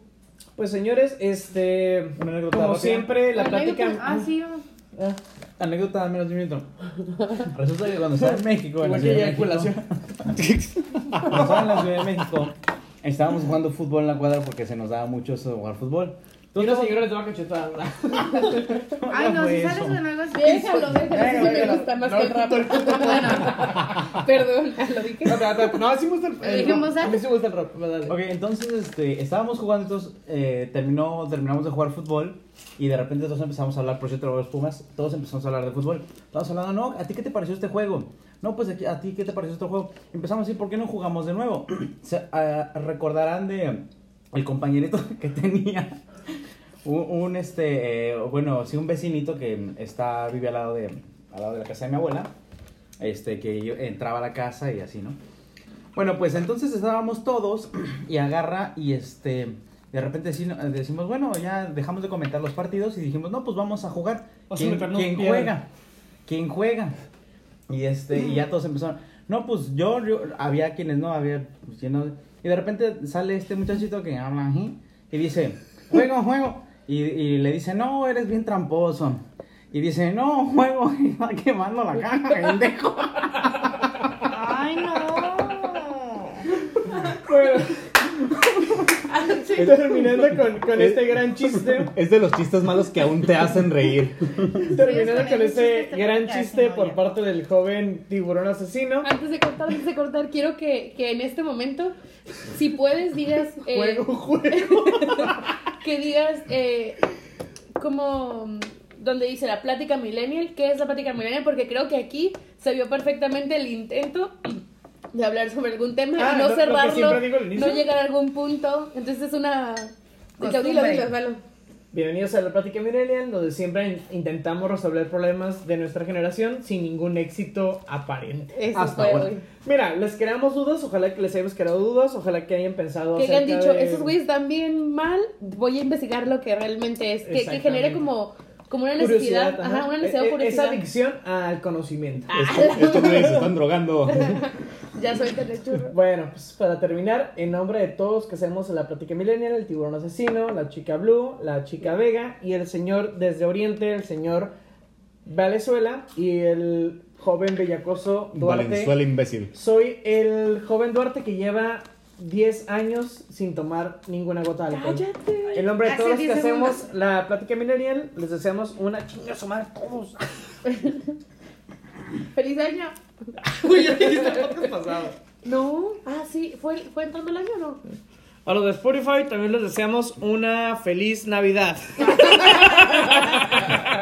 Pues señores, este, como rápida. siempre, la plática... anécdota. Ah, sí. Ah, Anécdota menos de un minuto. Resulta que cuando estaba en México, en la Ciudad de México, [LAUGHS] cuando estaba en la Ciudad de México, estábamos jugando fútbol en la cuadra porque se nos daba mucho eso de jugar fútbol. Y una señora le toma cachetada. Ay, no, si sales eso. con algo así. Déjalo, déjalo, sí me gusta más que el rap. [LAUGHS] Perdón, lo dije. No, no, sí me gusta el, ¿Lo el dijimos rock. A mí sí me gusta el dale. Ok, entonces este, estábamos jugando, entonces eh, terminó, terminamos de jugar fútbol y de repente todos empezamos a hablar, por cierto, los Pumas, todos empezamos a hablar de fútbol. Todos hablando, no, ¿a ti qué te pareció este juego? No, pues ¿a ti qué te pareció este juego? Empezamos a decir, ¿por qué no jugamos de nuevo? [CLEARS THROAT] Se, ah, recordarán de el compañerito [LAUGHS] que tenía un, un, este, eh, bueno, sí, un vecinito que está, vive al lado de, al lado de la casa de mi abuela, este, que yo entraba a la casa y así, ¿no? Bueno, pues entonces estábamos todos [CLEARS THROAT] y agarra y este de repente deci- decimos, bueno, ya dejamos de comentar los partidos y dijimos, no, pues vamos a jugar. ¿Quién, quién juega? ¿Quién juega? Y este y ya todos empezaron, no, pues yo, yo- había quienes no, había pues, quien no. Y de repente sale este muchachito que habla así y dice, juego, juego. Y, y le dice, no, eres bien tramposo. Y dice, no, juego, [LAUGHS] y va quemando la caja, pendejo. [LAUGHS] Ay, no. Bueno, [LAUGHS] terminando con, con este gran chiste. [LAUGHS] Es de los chistes malos que aún te hacen reír. [LAUGHS] Terminando con chiste, gran te chiste por parte del joven tiburón asesino. Antes de cortar, antes de cortar, quiero que, que en este momento, si puedes, digas. eh, Juego, juego. que digas. Eh, como. Donde dice la plática millennial. ¿Qué es la plática millennial? Porque creo que aquí se vio perfectamente el intento de hablar sobre algún tema Ah, y no lo- lo que cerrarlo. inicio. no llegar a algún punto. Entonces es una. Dilo, dilo, dilo. Bienvenidos a la Plática Millennial, donde siempre in- intentamos resolver problemas de nuestra generación sin ningún éxito aparente. Eso Hasta fue ahora. hoy. Mira, les creamos dudas, ojalá que les hayamos creado dudas, ojalá que hayan pensado Que hayan dicho, de- esos güeyes están bien mal, voy a investigar lo que realmente es. Que, que genere como, como una curiosidad, necesidad. Ajá, una necesidad E- o e- curiosidad. Esa adicción al conocimiento. Ah. Estos güeyes se están drogando. [LAUGHS] Ya suelta el churro. [LAUGHS] Bueno, pues para terminar, en nombre de todos que hacemos la Plática Millennial, el tiburón asesino, la chica Blue, la chica Vega y el señor desde Oriente, el señor Valenzuela y el joven bellacoso Duarte. Valenzuela imbécil. Soy el joven Duarte que lleva 10 años sin tomar ninguna gota de alcohol. Cállate. En nombre de todos los que 10 hacemos la plática millennial, les deseamos una chinga a todos. [LAUGHS] Feliz año. [LAUGHS] Uy, ya dijiste el podcast pasado. No. Ah, sí. ¿Fue, ¿Fue entrando el año o no? A los de Spotify también les deseamos una feliz Navidad. [LAUGHS]